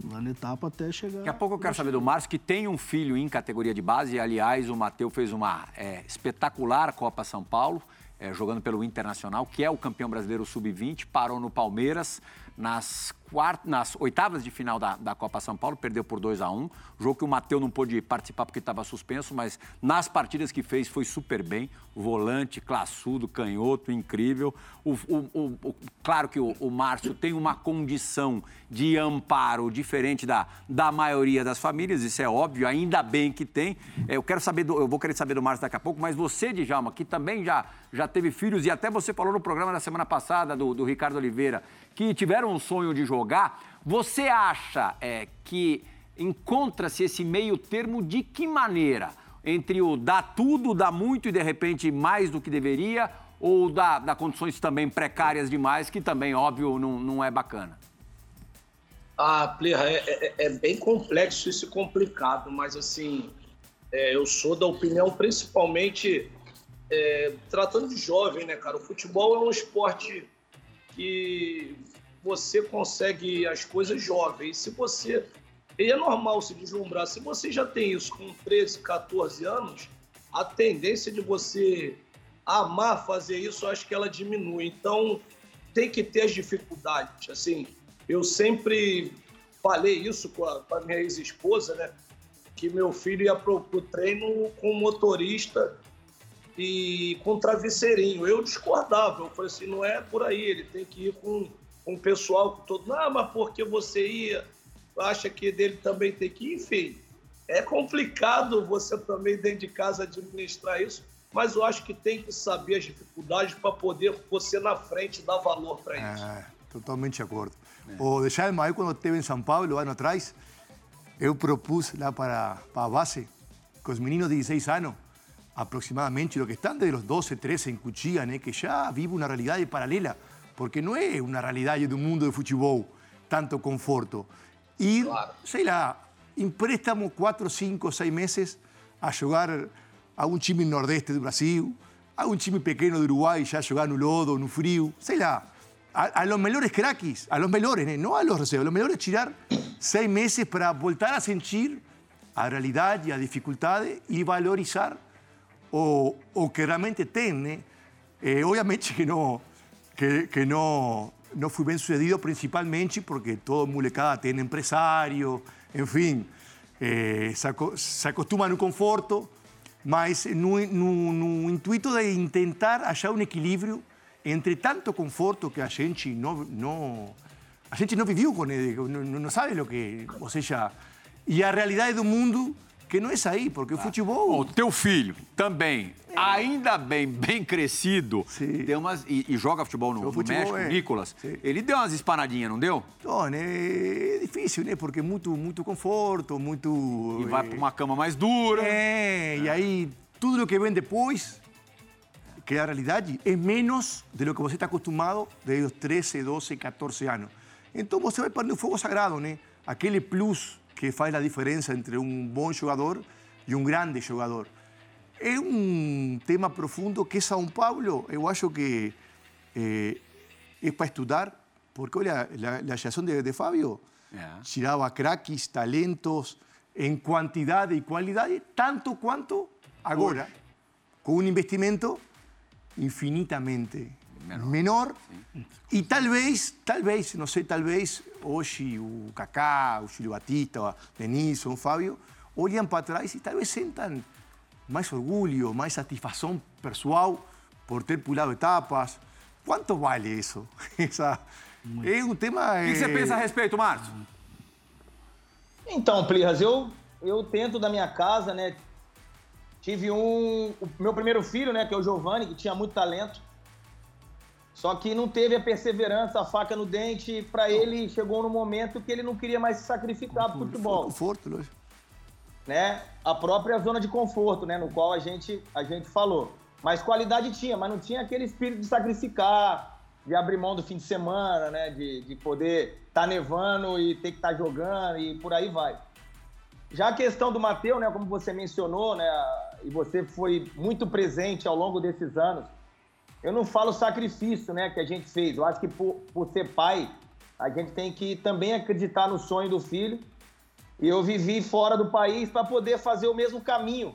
Pulando etapa até chegar. Daqui a pouco eu quero saber do Márcio, que tem um filho em categoria de base. E, aliás, o Matheus fez uma é, espetacular Copa São Paulo, é, jogando pelo Internacional, que é o campeão brasileiro sub-20, parou no Palmeiras nas, quart... nas oitavas de final da, da Copa São Paulo, perdeu por 2 a 1 Jogo que o Matheus não pôde participar porque estava suspenso, mas nas partidas que fez foi super bem. Volante, classudo, canhoto, incrível. O, o, o, claro que o, Márcio tem uma condição de amparo diferente da, da maioria das famílias, isso é óbvio, ainda bem que tem. É, eu quero saber do, eu vou querer saber do Márcio daqui a pouco, mas você, Djalma, que também já, já teve filhos, e até você falou no programa da semana passada do, do Ricardo Oliveira, que tiveram um sonho de jogar, você acha é, que encontra-se esse meio termo de que maneira? Entre o dar tudo, dar muito e de repente mais do que deveria, ou dar condições também precárias demais, que também, óbvio, não, não é bacana? Ah, Plirra, é, é, é, bem complexo isso e complicado, mas assim, é, eu sou da opinião, principalmente é, tratando de jovem, né, cara? O futebol é um esporte que você consegue as coisas jovens. Se você. E é normal se deslumbrar. Se você já tem isso com 13, 14 anos, a tendência de você amar fazer isso, acho que ela diminui. Então, tem que ter as dificuldades. Assim, eu sempre falei isso com a, com a minha ex-esposa, né? Que meu filho ia pro, pro treino com motorista e com travesseirinho. Eu discordava, eu falei assim, não é por aí, ele tem que ir com, com o pessoal todo. Não, mas porque você ia, acha que dele também tem que ir, enfim. É complicado você também dentro de casa administrar isso, mas eu acho que tem que saber as dificuldades para poder você na frente dar valor para isso. É, totalmente de acordo. É. O de Chalma, eu quando esteve em São Paulo, ano atrás, eu propus lá para, para a base, com os meninos de 16 anos, aproximadamente lo que están de los 12, 13 en Cuchilla, que ya vive una realidad paralela, porque no es una realidad de un mundo de fútbol tanto conforto. Ir, claro. sei lá, em préstamo 4, 5, 6 meses a jugar a un time nordeste de Brasil, a un time pequeño de Uruguay ya jugar no lodo, no frío, sei lá. A, los mejores craquis, a los mejores, no a los reservas, a los mejores tirar seis meses para voltar a sentir a realidad y a dificultades y valorizar o, o que realmente tiene, eh, obviamente que no, que, que no, no fui bien sucedido principalmente porque todo molecada tiene empresario, en fin, eh, se, se acostuma no conforto, mas no, intuito de intentar achar um equilíbrio entre tanto conforto que a gente não, não a gente não viveu com ele, não sabe o que, ou seja, e a realidade do mundo que não é isso aí, porque o futebol. O teu filho também, é. ainda bem, bem crescido, deu umas, e, e, joga futebol no, no futebol, México, é. Nicolas. Sim. Ele deu umas espanadinhas, não deu? Então, né, é difícil, né? Porque muito, muito conforto, muito. E vai para uma cama mais dura. É, e aí tudo o que vem depois, que é a realidade, é menos do que você está acostumado desde os 13, 12, 14 anos. Então você vai para o fogo sagrado, né? Aquele plus que faz a diferença entre um bom jogador e um grande jogador. É um tema profundo que São Paulo, eu acho que é para estudar, porque olha, a, geração de, de Fábio yeah. tirava craques, talentos, em quantidade e qualidade, tanto quanto agora, com um investimento infinitamente menor, menor e talvez, talvez, não sei, talvez hoje o Kaká, o Júlio Batista, o Denilson, o Fábio, olham para trás e talvez sentam mais orgulho, mais satisfação pessoal por ter pulado etapas. Quanto vale isso? Essa, é um tema... O que, você pensa a respeito, Márcio? Então, Plirras, eu, eu tento da minha casa, né? Tive um... O meu primeiro filho, né, que é o Giovanni, que tinha muito talento. Só que não teve a perseverança, a faca no dente. Para ele, chegou no momento que ele não queria mais se sacrificar para o futebol. Conforto, lógico. Né? A própria zona de conforto, né? No qual a gente, a gente falou. Mas qualidade tinha, mas não tinha aquele espírito de sacrificar, de abrir mão do fim de semana, né? De, de poder estar tá nevando e ter que estar tá jogando e por aí vai. Já a questão do Matheus, né? Como você mencionou, né? E você foi muito presente ao longo desses anos eu não falo sacrifício, né, que a gente fez. Eu acho que por, por ser pai, a gente tem que também acreditar no sonho do filho. E eu vivi fora do país para poder fazer o mesmo caminho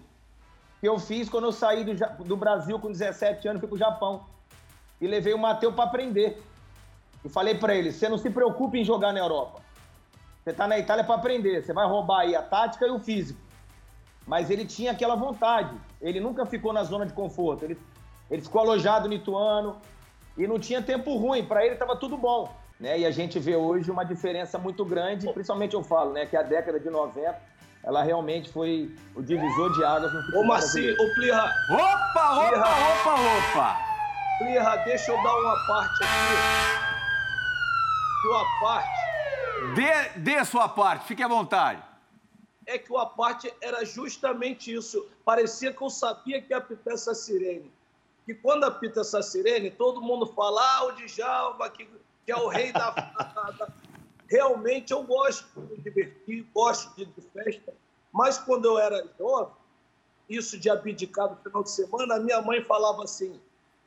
que eu fiz quando eu saí do, do Brasil com 17 anos, fui para o Japão. E levei o Matheus para aprender. E falei para ele: você não se preocupe em jogar na Europa. Você está na Itália para aprender. Você vai roubar aí a tática e o físico. Mas ele tinha aquela vontade. Ele nunca ficou na zona de conforto. Ele ele ficou alojado no Ituano e não tinha tempo ruim, para ele estava tudo bom. Né? E a gente vê hoje uma diferença muito grande, principalmente eu falo, né, que a década de 90, ela realmente foi o divisor de águas no futebol Ô, Marcinho, ô, Plirra. Opa, opa, Plirra. opa, opa. Plirra, deixa eu dar uma parte aqui. Uma parte. Dê, dê a sua parte, fique à vontade. É que o parte era justamente isso. Parecia que eu sabia que ia apitar essa sirene que quando apita essa sirene, todo mundo fala, ah, o Djalma, que, que é o rei da. Realmente eu gosto de me divertir, gosto de, de festa, mas quando eu era jovem, isso de abdicar no final de semana, a minha mãe falava assim,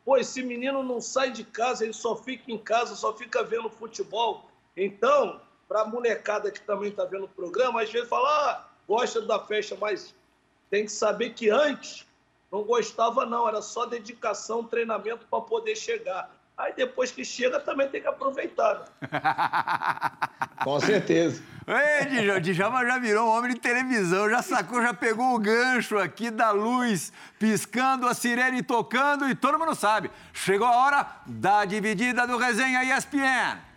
pô, esse menino não sai de casa, ele só fica em casa, só fica vendo futebol. Então, para a molecada que também está vendo o programa, às vezes fala, ah, gosta da festa, mas tem que saber que antes não gostava, não, era só dedicação, treinamento para poder chegar. Aí depois que chega também tem que aproveitar. Né? Com certeza. Ei, Djalma já virou um homem de televisão, já sacou, já pegou o gancho aqui da luz, piscando, a sirene tocando e todo mundo sabe. Chegou a hora da dividida do Resenha ESPN.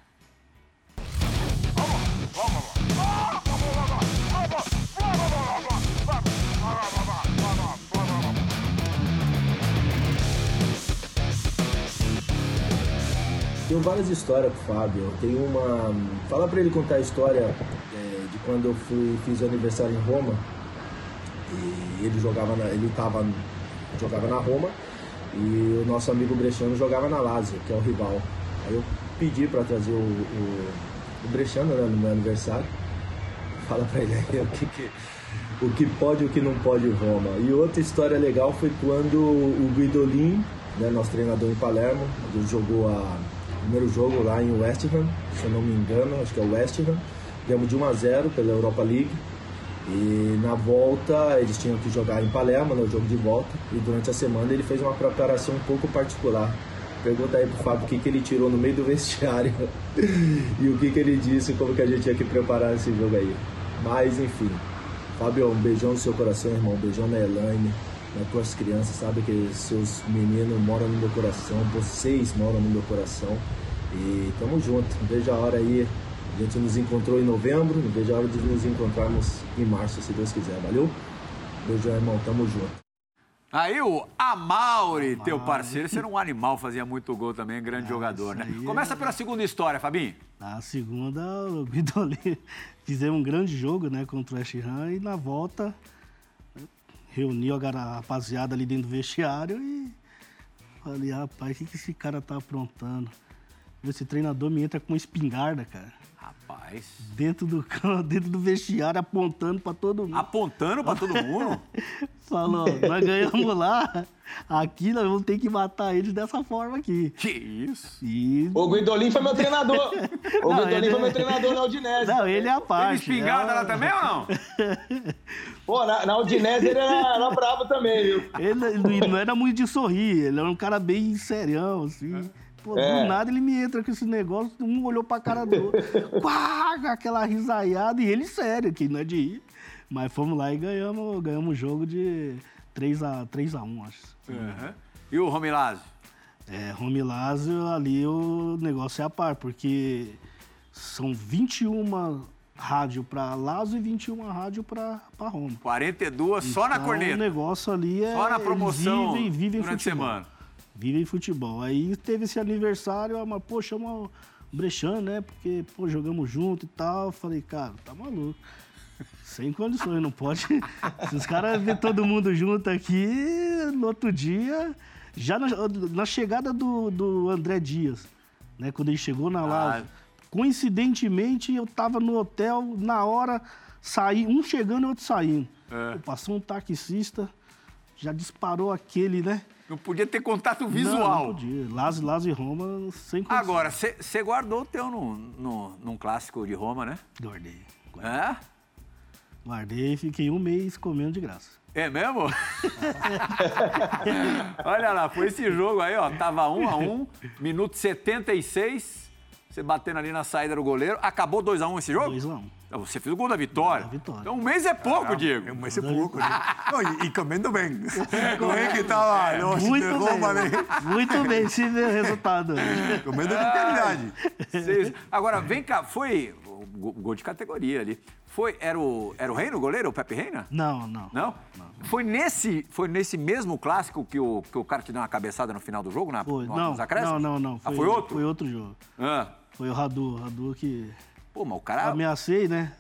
Tenho várias histórias pro Fábio. Eu tenho uma. Fala pra ele contar a história é, de quando eu fui, fiz o aniversário em Roma. E ele jogava na, ele tava, jogava na Roma e o nosso amigo Brechano jogava na Lazio, que é o rival. Aí eu pedi para trazer o, o, o Brechano né, no meu aniversário. Fala pra ele aí o que, que, o que pode e o que não pode Roma. E outra história legal foi quando o Guidolin, né, nosso treinador em Palermo, jogou a primeiro jogo lá em West Ham, se eu não me engano, acho que é o West Ham. Ganhamos de 1 a 0 pela Europa League. E na volta eles tinham que jogar em Palermo, no né, jogo de volta. E durante a semana ele fez uma preparação um pouco particular. Pergunta aí pro Fábio o que, que ele tirou no meio do vestiário e o que, que ele disse, como que a gente tinha que preparar esse jogo aí. Mas enfim, Fábio, um beijão no seu coração, irmão. Um beijão na Elaine, nas tuas crianças. Sabe que seus meninos moram no meu coração, vocês moram no meu coração. E tamo junto. Não vejo a hora aí. A gente nos encontrou em novembro, não vejo a hora de nos encontrarmos em março, se Deus quiser. Valeu? Beijo, irmão. Tamo junto. Aí o Amauri, teu parceiro, ser um animal, fazia muito gol também, grande ah, jogador, né? Começa é... pela segunda história, Fabinho. Na segunda, o Guidoli fizemos um grande jogo, né, contra o West Ham e na volta reuniu a rapaziada ali dentro do vestiário e falei, rapaz, o que, que esse cara tá aprontando? Esse treinador me entra com uma espingarda, cara. Rapaz. Dentro do, dentro do vestiário, apontando pra todo mundo. Apontando pra todo mundo? Falou, nós ganhamos lá, aqui nós vamos ter que matar eles dessa forma aqui. Que isso? E... O Guidolin foi meu treinador. O não, Guidolin ele... foi meu treinador na Udinese. Não, ele é a parte. Teve espingarda é... lá também ou não? Pô, na, na Udinese ele era, era bravo também, viu? Ele, ele, não era muito de sorrir, ele era um cara bem serião, assim. É. Pô, é. do nada ele me entra com esse negócio, um olhou pra cara do outro, aquela risaiada, e ele sério, que não é de ir. Mas fomos lá e ganhamos, ganhamos o jogo de 3x1, 3 a 1, acho. Uhum. E o Romilazio? É, Romilazio ali o negócio é a par, porque são 21 rádio para Lazio e 21 rádio para Roma. 42 só na Então, corneta. O negócio ali é. Só na promoção Vivem, vivem durante a futebol. semana. Vivem futebol. Aí teve esse aniversário, mas, pô, chama o Brechan, né? Porque, pô, jogamos junto e tal. Falei, cara, tá maluco. Sem condições, não pode. Se os caras ver todo mundo junto aqui, no outro dia, já na, na chegada do, do André Dias, né? Quando ele chegou na Lazio, coincidentemente eu tava no hotel, na hora, saí, um chegando e outro saindo. É. Pô, Passou um taxista, já disparou aquele, né? Não podia ter contato Não, visual. não podia. Lazio, Lazio e Roma, sem condições. Agora, você guardou o teu no, no, num clássico de Roma, né? Guardei. É? Guardei e fiquei um mês comendo de graça. É mesmo? Olha lá, foi esse jogo aí, ó. Tava um a um, minuto 76. Você batendo ali na saída do goleiro. Acabou 2x1 esse jogo? 2x1. Então, Você fez o gol da vitória. Vitória. Então um mês é pouco, Diego. É um mês é pouco, né? Não, e, e comendo bem. Como é que estava los de Muito bem. Muito bem, se vê o resultado. Comendo de qualidade. Agora, vem cá, foi. Gol de categoria ali. Foi. Era o, era o Reino, o goleiro, o Pepe Reina? Não, não. Não? Foi nesse, foi nesse mesmo clássico que o, que o cara te deu uma cabeçada no final do jogo, na, Foi. no- Não, nos acréscimos? não, não, não. Ah, foi outro? Foi outro jogo. Ah. Foi o Radu. Radu que Pô, mas o cara. ameacei, né?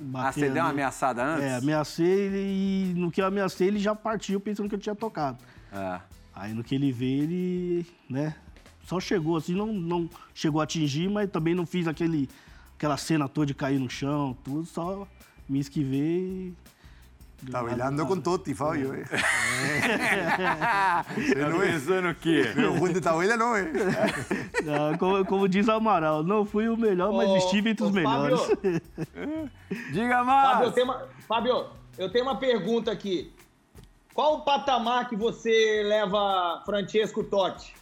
Bater ah, você deu uma ameaçada antes? É, ameacei e no que eu ameacei ele já partiu pensando que eu tinha tocado. Ah. Aí no que ele veio, ele, né, só chegou assim, não, não chegou a atingir, mas também não fiz aquele, aquela cena toda de cair no chão, tudo, só me esquivei. E... Tá bailando com Totti, Fábio. Eh. tá pensando o quê? Pero Juan de Tabela não é. Como, como diz o Amaral, não fui o melhor, mas Ô, estive entre os melhores. Fábio. Diga Fábio, eu mais! tenho, uma, Fábio, eu tenho uma pergunta aqui. Qual o patamar que você leva Francesco Totti?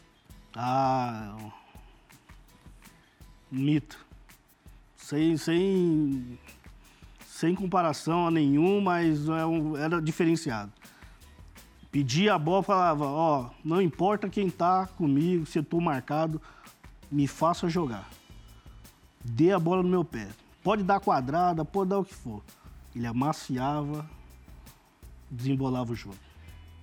Ah, mito. Sem, sem, sem comparação a nenhum, mas é um- era diferenciado. Pedia a bola, falava, ó, não importa quem tá comigo, se eu tô marcado, me faça jogar. Dê a bola no meu pé. Pode dar quadrada, pode dar o que for. Ele amaciava, desembolava o jogo.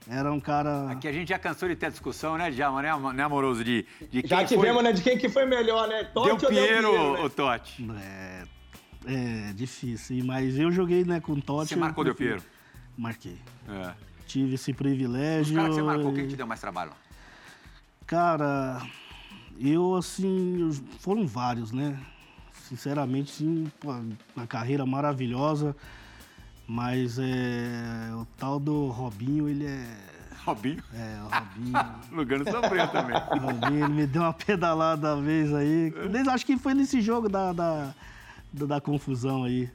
Era um cara... Aqui a gente já cansou de ter discussão, né, Djalma, né, né amoroso? De, de quem Já foi- tivemos, né? De quem que foi melhor, né? Totti Del ou Del Piero, Piero, né? o Totti. É, é difícil, mas eu joguei né, com o Totti. Você marcou eu Del Piero? Marquei. É. Tive esse Os privilégio. caras que você marcou, quem e- te deu mais trabalho? Cara, eu assim, eu- foram vários, né? Sinceramente, sim, uma carreira maravilhosa, mas é, o tal do Robinho, ele é. Robinho. É, o Robinho. Lugano sofreu também. o Robinho, ele me deu uma pedalada uma vez aí. Desde- Acho que foi nesse jogo da, da, da, confusão aí.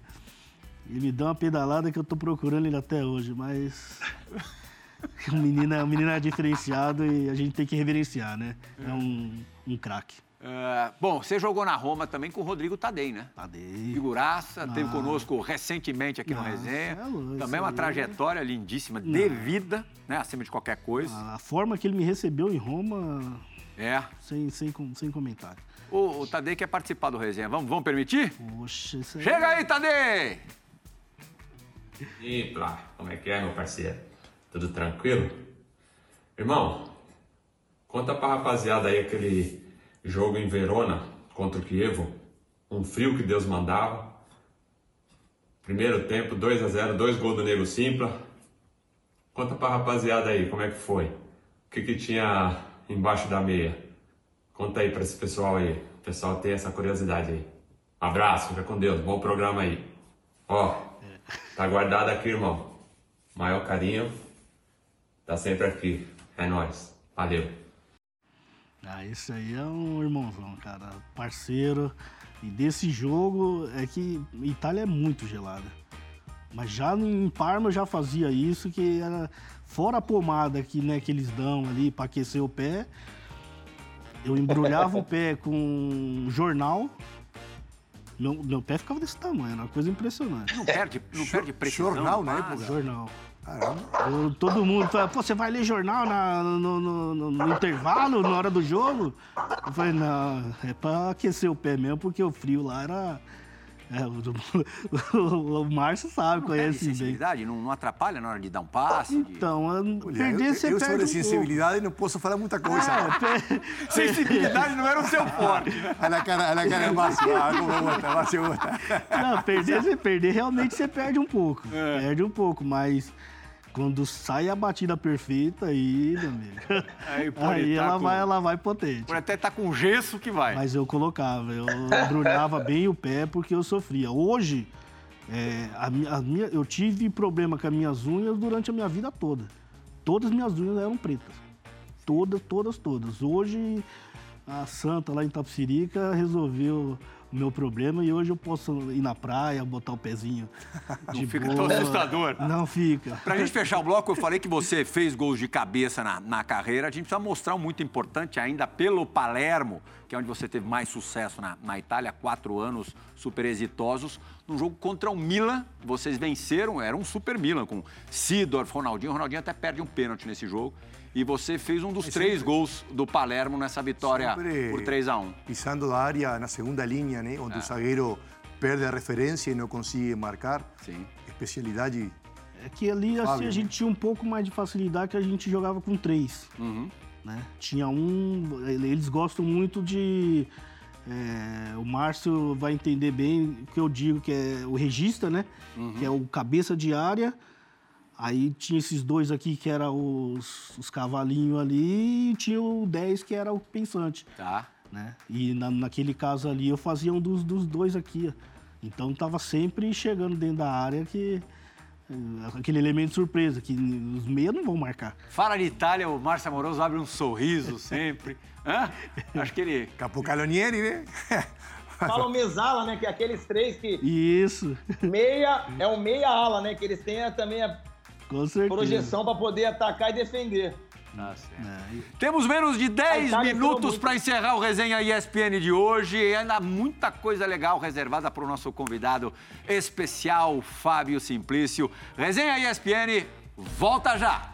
Ele me deu uma pedalada que eu tô procurando ele até hoje, mas. O menino, é- o menino é diferenciado e a gente tem que reverenciar, né? É um, um craque. É, bom, você jogou na Roma também com o Rodrigo Tadei, né? Tadei. Figuraça, teve conosco recentemente aqui no Nossa, Resenha. é louco, Também uma aí. trajetória lindíssima, de vida, né? Acima de qualquer coisa. A forma que ele me recebeu em Roma, É. sem, sem, sem comentário. O, o Tadei quer participar do Resenha. Vamos, vamos permitir? Poxa, isso aí. Chega aí, Tadei! E Plá, como é que é, meu parceiro? Tudo tranquilo? Irmão, conta pra rapaziada aí aquele jogo em Verona contra o Kievo. Um frio que Deus mandava. Primeiro tempo, 2 a 0 dois gols do Nego Simpla. Conta pra rapaziada aí como é que foi. O que, que tinha embaixo da meia. Conta aí pra esse pessoal aí. O pessoal tem essa curiosidade aí. Abraço, fica com Deus. Bom programa aí. Ó, Tá guardado aqui, irmão. Maior carinho. Tá sempre aqui. É nóis. Valeu. Ah, esse aí é um irmãozão, cara. Parceiro. E desse jogo é que Itália é muito gelada. Mas já em Parma eu já fazia isso, que era fora a pomada que, né, que eles dão ali para aquecer o pé. Eu embrulhava o pé com um jornal. Meu, meu pé ficava desse tamanho, era uma coisa impressionante. Não perde, não perde precisão. Jornal na Ah, época. Jornal. Eu, todo mundo fala, pô, você vai ler jornal na, no, no, no, no, intervalo, na hora do jogo? Eu falei, não, é pra aquecer o pé mesmo, porque o frio lá era é, o, o, Márcio sabe, não conhece bem. sensibilidade? Não, não, atrapalha na hora de dar um passe? Então, de... perder eu, você eu, eu sobre um sensibilidade não posso falar muita coisa. É, per... sensibilidade não era o seu forte. Olha a cara, olha a cara Márcio. Ah, como outra, Márcio outra. Não, perder, você perder, realmente você perde um pouco. É. Perde um pouco, mas quando sai a batida perfeita, aí, meu amigo. Aí, aí tá ela, com... vai, ela vai potente. Pode até estar tá com gesso que vai. Mas eu colocava, eu embrulhava bem o pé porque eu sofria. Hoje, é, a, a minha, eu tive problema com as minhas unhas durante a minha vida toda. Todas as minhas unhas eram pretas. Todas, todas, todas. Hoje, a Santa lá em Tapsirica resolveu o meu problema e hoje eu posso ir na praia, botar o pezinho. Não fica boa. tão assustador. Não fica. Pra gente fechar o bloco, eu falei que você fez gols de cabeça na, na carreira. A gente precisa mostrar um muito importante ainda pelo Palermo, que é onde você teve mais sucesso na, na Itália, quatro anos super exitosos. Num jogo contra o Milan, vocês venceram, era um super Milan, com Sidorf, Ronaldinho. O Ronaldinho até perde um pênalti nesse jogo e você fez um dos é três gols do Palermo nessa vitória por 3 a 1 Pisando a área na segunda linha, né? onde o zagueiro perde a referência e não consegue marcar. Sim. Especialidade. É que ali assim, a gente tinha um pouco mais de facilidade que a gente jogava com três. Uhum. Né? Tinha um. Eles gostam muito de. É, o Márcio vai entender bem o que eu digo, que é o regista, né? Uhum. Que é o cabeça de área Aí tinha esses dois aqui que eram os, os cavalinhos ali e tinha o 10 que era o pensante. Tá. Né? E na, naquele caso ali eu fazia um dos, dos dois aqui. Então tava sempre chegando dentro da área que. Eh, aquele elemento surpresa, que os meios não vão marcar. Fala de Itália, o Márcio Amoroso abre um sorriso sempre. Hã? Acho que ele. Capocalonieri, né? Fala o mesala, né? Que é aqueles três que. Isso. Meia, é o meia-ala, né? Que eles têm também a com certeza. Projeção para poder atacar e defender. Tá é. Temos menos de 10 minutos para encerrar o resenha ESPN de hoje. E ainda muita coisa legal reservada para o nosso convidado especial, Fábio Simplício. Resenha ESPN, volta já!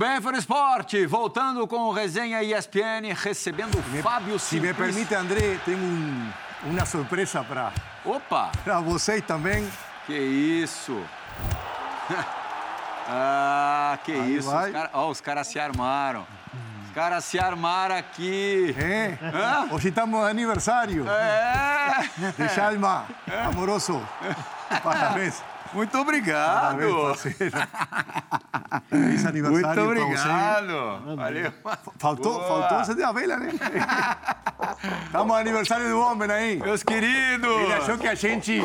Bem, Fã Esporte? Voltando com o Resenha ESPN, recebendo o me, Fábio Se me permite, André, tenho um, uma surpresa para... Opa! Para vocês também. Que isso! ah, que Aí isso! Vai. Os caras oh, se armaram. Os caras se armaram aqui. É? Hã? Hoje estamos aniversário. É! De Chalma, amoroso. Parabéns. Muito obrigado. Feliz aniversário Muito obrigado. Valeu. Faltou, faltou você de abelha, né? Estamos no aniversário do homem aí. Meus queridos. Ele achou que a gente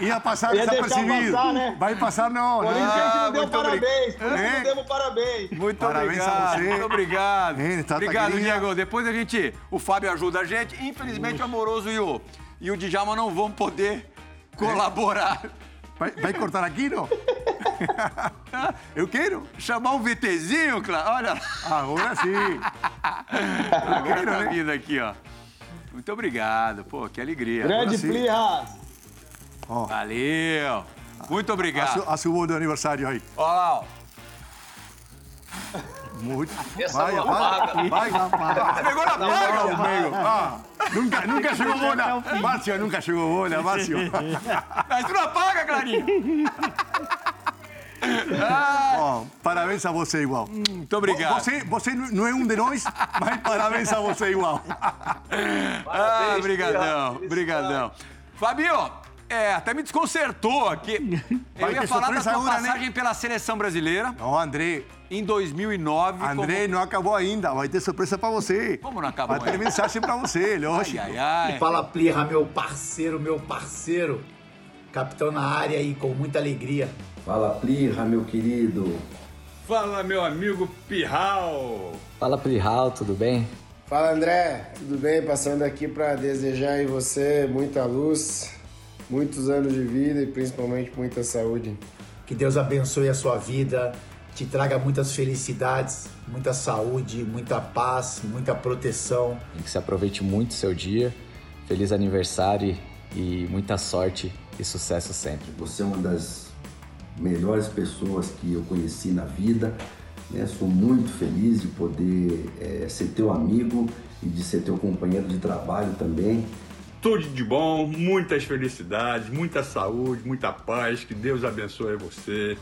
ia passar ia desapercebido. Passar, né? Vai passar não. Por isso a gente não deu parabéns. Por isso não demos parabéns. Muito parabéns obrigado. A você. Muito obrigado. É, tá obrigado, Diego. Depois a gente, o Fábio ajuda a gente. Infelizmente o Amoroso e o, e o Djalma não vão poder colaborar. Vai, vai cortar aqui, não? Eu quero. Chamar um VTzinho, claro. Olha. Agora sim. Agora tá né? vindo aqui, ó. Muito obrigado. Pô, que alegria. Grande Plirras. Oh. Valeu. Muito obrigado. A, a sua do aniversário aí. Ó lá, ó. Muito. vai, vai, vai, vai. Pegou na amigo. Ah, nunca, nunca chegou bola. Márcio nunca chegou bola, Márcio. Mas tu não apaga, Clarinho. Ah. parabéns a você igual. Muito obrigado. Você, você não é um de nós, mas parabéns a você igual. ah, brigadão, brigadão. Fabio, é, até me desconcertou aqui. Eu ia falar da né? passagem né? pela seleção brasileira. Não, André. Em 2009. André, como... não acabou ainda. Vai ter surpresa pra você. Como não acabou? Vai ter mensagem pra você, lógico. Ai, ai, ai. Fala, Plirra, meu parceiro, meu parceiro. capitão na área e com muita alegria. Fala, Plirra, meu querido. Fala, meu amigo Pirral. Fala, Plirral, tudo bem? Fala, André, tudo bem? Passando aqui para desejar em você muita luz, muitos anos de vida e principalmente muita saúde. Que Deus abençoe a sua vida, te traga muitas felicidades, muita saúde, muita paz, muita proteção. E que você aproveite muito o seu dia. Feliz aniversário e muita sorte e sucesso sempre. Você é uma das melhores pessoas que eu conheci na vida. Né? Sou muito feliz de poder é, ser teu amigo e de ser teu companheiro de trabalho também. Tudo de bom, muitas felicidades, muita saúde, muita paz. Que Deus abençoe você,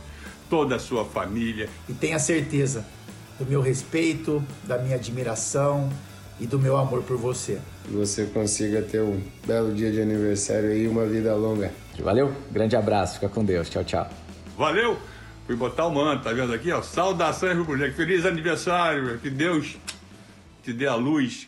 toda a sua família. E tenha certeza do meu respeito, da minha admiração e do meu amor por você. Que você consiga ter um belo dia de aniversário e uma vida longa. Valeu, grande abraço, fica com Deus, tchau, tchau. Valeu! Fui botar o manto, tá vendo aqui? Ó, saudações rubro negro, feliz aniversário, que Deus te dê a luz.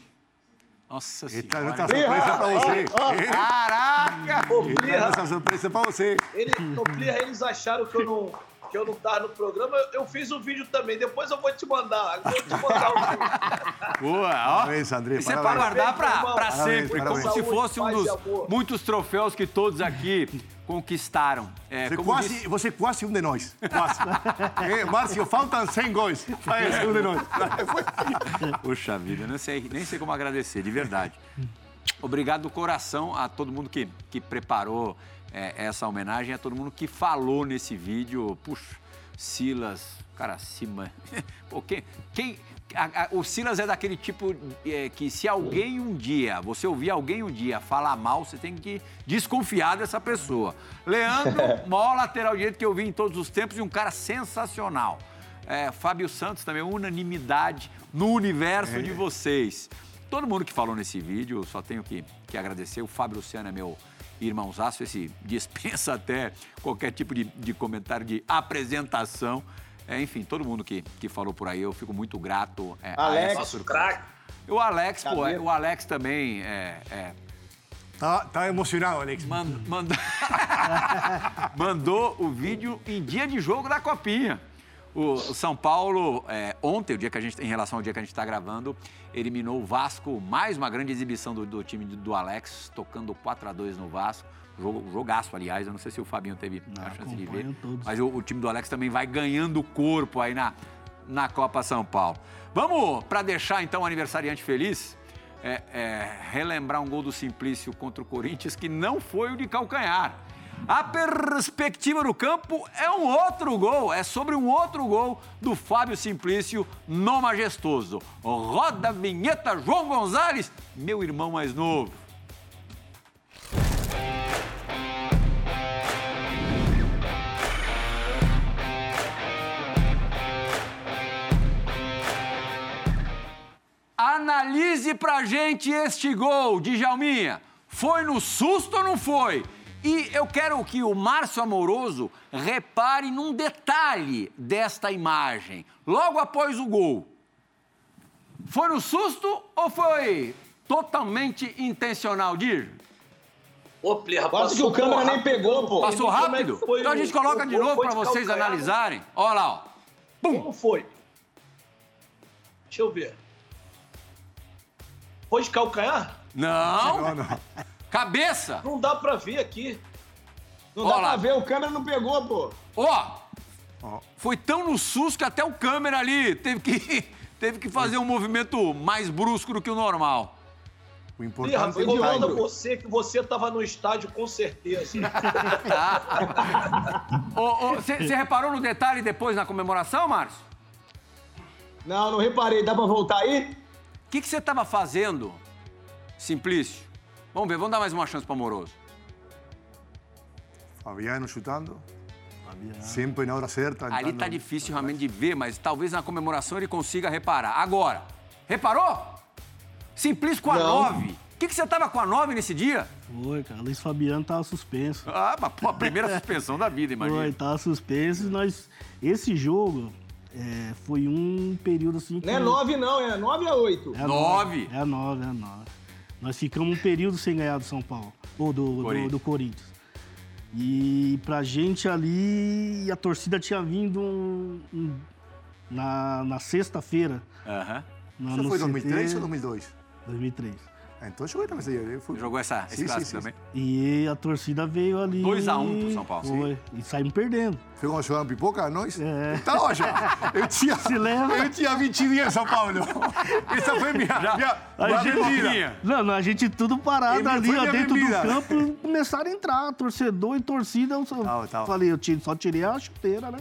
Nossa senhora. é outra surpresa para você. Caraca! Ô, é Plirra, outra surpresa para você. ele, ô, eles acharam que eu não, que eu não tava no programa. Eu, eu fiz o vídeo também. Depois eu vou te mandar. Eu vou te mandar o vídeo. Boa, ó. Parabéns, André. Isso é pra parabéns. guardar pra, pra Parabéns, sempre, parabéns. como se fosse um dos muitos troféus que todos aqui conquistaram. É, Você como quase, disse- você quase um de nós. Quase. é, Márcio, faltam 100 gols. Vai ser um de nós. Puxa vida, não sei, nem sei como agradecer, de verdade. Obrigado do coração a todo mundo que, que preparou é, essa homenagem, a todo mundo que falou nesse vídeo. Puxa, Silas, cara, acima. Pô, quem. quem a- a- o Silas é daquele tipo é, que se alguém um dia, você ouvir alguém um dia falar mal, você tem que desconfiar dessa pessoa. Leandro, maior lateral direito que eu vi em todos os tempos e um cara sensacional. É, Fábio Santos também, unanimidade no universo de vocês. Todo mundo que falou nesse vídeo, só tenho que, que agradecer. O Fábio Luciano é meu irmãozaço, esse dispensa até qualquer tipo de, de comentário de apresentação. É, enfim, todo mundo que, que falou por aí, eu fico muito grato é, a Alex. essa surpresa. O Alex, pô, é, o Alex também é, é, Tá, tá emocionado, Alex. Man- manda- mandou o vídeo em dia de jogo da Copinha. O, São Paulo, é, ontem, o dia que a gente, em relação ao dia que a gente está gravando, eliminou o Vasco, mais uma grande exibição do, do time do, Alex, tocando 4 a 2 no Vasco. Jogo, jogaço, aliás, eu não sei se o Fabinho teve a chance de ver. todos. Mas o, o time do Alex também vai ganhando corpo aí na, na Copa São Paulo. Vamos, para deixar então o aniversariante feliz, é, é, relembrar um gol do Simplício contra o Corinthians que não foi o de calcanhar. A perspectiva no campo é um outro gol, é sobre um outro gol do Fábio Simplício no Majestoso. Roda a vinheta João Gonzalez, meu irmão mais novo. Analise pra gente este gol, Djalminha. Foi no susto ou não foi? E eu quero que o Márcio Amoroso repare num detalhe desta imagem, logo após o gol. Foi no susto ou foi totalmente intencional, Dir? Ô, Plirra, Quase que o câmera nem pegou, pô. Passou é rápido? foi Então a gente coloca o de novo para vocês calcanhar? analisarem. Olha lá, ó. Como foi? Deixa eu ver. Foi de calcanhar? Não, Não, não. Cabeça. Não dá pra ver aqui. Não Ó dá lá. pra ver, o câmera não pegou, pô. Ó, foi tão no susto que até o câmera ali teve que, teve que fazer um movimento mais brusco do que o normal. O importante é foi o de timing. você que você tava no estádio com certeza. Você reparou no detalhe depois na comemoração, Márcio? Não, não reparei. Dá pra voltar aí? O que você estava fazendo, Simplício? Vamos ver, vamos dar mais uma chance para Moroso. Fabiano chutando. Sempre na hora certa. Ali entrando- tá difícil realmente de ver, mas talvez na comemoração ele consiga reparar. Agora, reparou? Simplício com a Não. 9. O que você estava com a 9 nesse dia? Foi, cara. Luiz Fabiano tava suspenso. Ah, mas, pô, a primeira suspensão da vida, Foi, imagina. tava suspenso. e Nós, esse jogo é, foi um período assim que... Não é 9, não, é 9 a 8. É a Nove. É a 9, é a 9. Nós ficamos um período sem ganhar do São Paulo. Ou do do- Corinthians. do Corinthians. E pra gente ali, a torcida tinha vindo um, um, na, na sexta-feira. Aham. Uhum. Isso foi 2003 ou 2002? 2003. Ah, então joguei também dia. Fui... Jogou essa, esse sim, clássico sim, também? E a torcida veio ali. 2x1 um pro São Paulo. Foi. E saímos perdendo. Foi quando jogando pipoca, nós? É. Então, já. Eu tinha, Se lembra? Eu tinha 20 dias em São Paulo. Essa foi minha, já, minha, a gente, Não, não, a gente tudo parado ali, ó, dentro bebida. do campo, começaram a entrar, torcedor e torcida. Eu só, tal, tal. falei, eu só tirei a chuteira, né?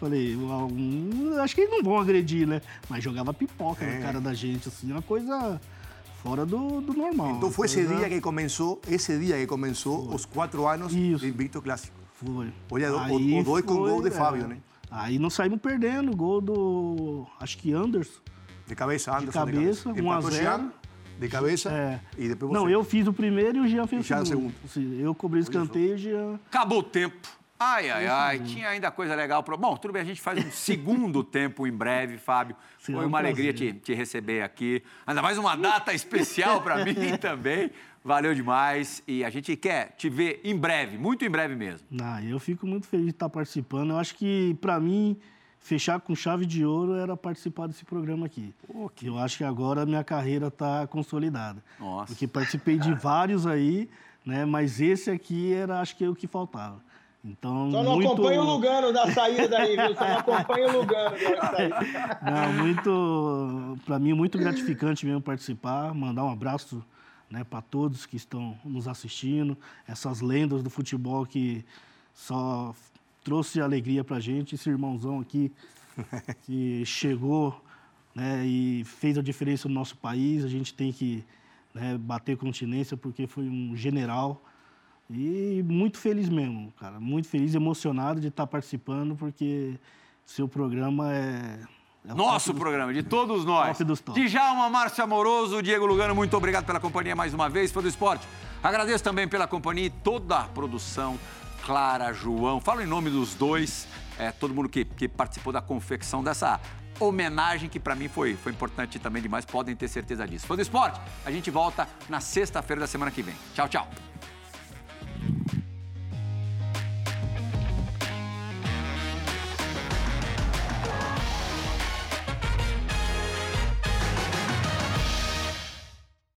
Falei, um, acho que eles não vão agredir, né? Mas jogava pipoca é. na cara da gente, assim, uma coisa fora do, do normal. Então foi esse dia que começou, esse dia que começou foi. os quatro anos Isso. de Invicto Clássico. Foi. Olha, o, o dois com gol de é. Fábio, né? Aí não saímos perdendo, gol do, acho que Anderson. De cabeça, Anderson. De cabeça, 1 a 0 de cabeça é. e depois você. Não, eu fiz o primeiro e o Jean fez o segundo. segundo. Eu cobri o escanteio e o Jean... Acabou o tempo. Ai, ai, ai, tinha ainda coisa legal. Pro... Bom, tudo bem, a gente faz um segundo tempo em breve, Fábio. Foi uma um alegria te, te, receber aqui. Ainda mais uma data especial para mim também. Valeu demais e a gente quer te ver em breve, muito em breve mesmo. Ah, eu fico muito feliz de estar participando. Eu acho que, para mim, fechar com chave de ouro era participar desse programa aqui. Okay. Eu acho que agora a minha carreira está consolidada. Nossa. Porque participei de vários aí, né? Mas esse aqui era, acho que, é o que faltava. Então, Só não muito... acompanha o Lugano da saída daí, viu? Só não acompanha o Lugano da saída. Não, muito... Para mim, muito gratificante mesmo participar, mandar um abraço né, para todos que estão nos assistindo, essas lendas do futebol que só trouxe alegria para gente, esse irmãozão aqui que chegou né, e fez a diferença no nosso país, a gente tem que né, bater continência porque foi um general, e muito feliz mesmo, cara. Muito feliz, emocionado de estar participando, porque seu programa é. é Nosso programa, de todos nós. Djalma, Márcio Amoroso, Diego Lugano, muito obrigado pela companhia mais uma vez, foi do esporte. Agradeço também pela companhia e toda a produção. Clara, João, falo em nome dos dois, é, todo mundo que, que participou da confecção dessa homenagem que para mim foi, foi importante também demais, podem ter certeza disso. Foi do esporte, a gente volta na sexta-feira da semana que vem. Tchau, tchau.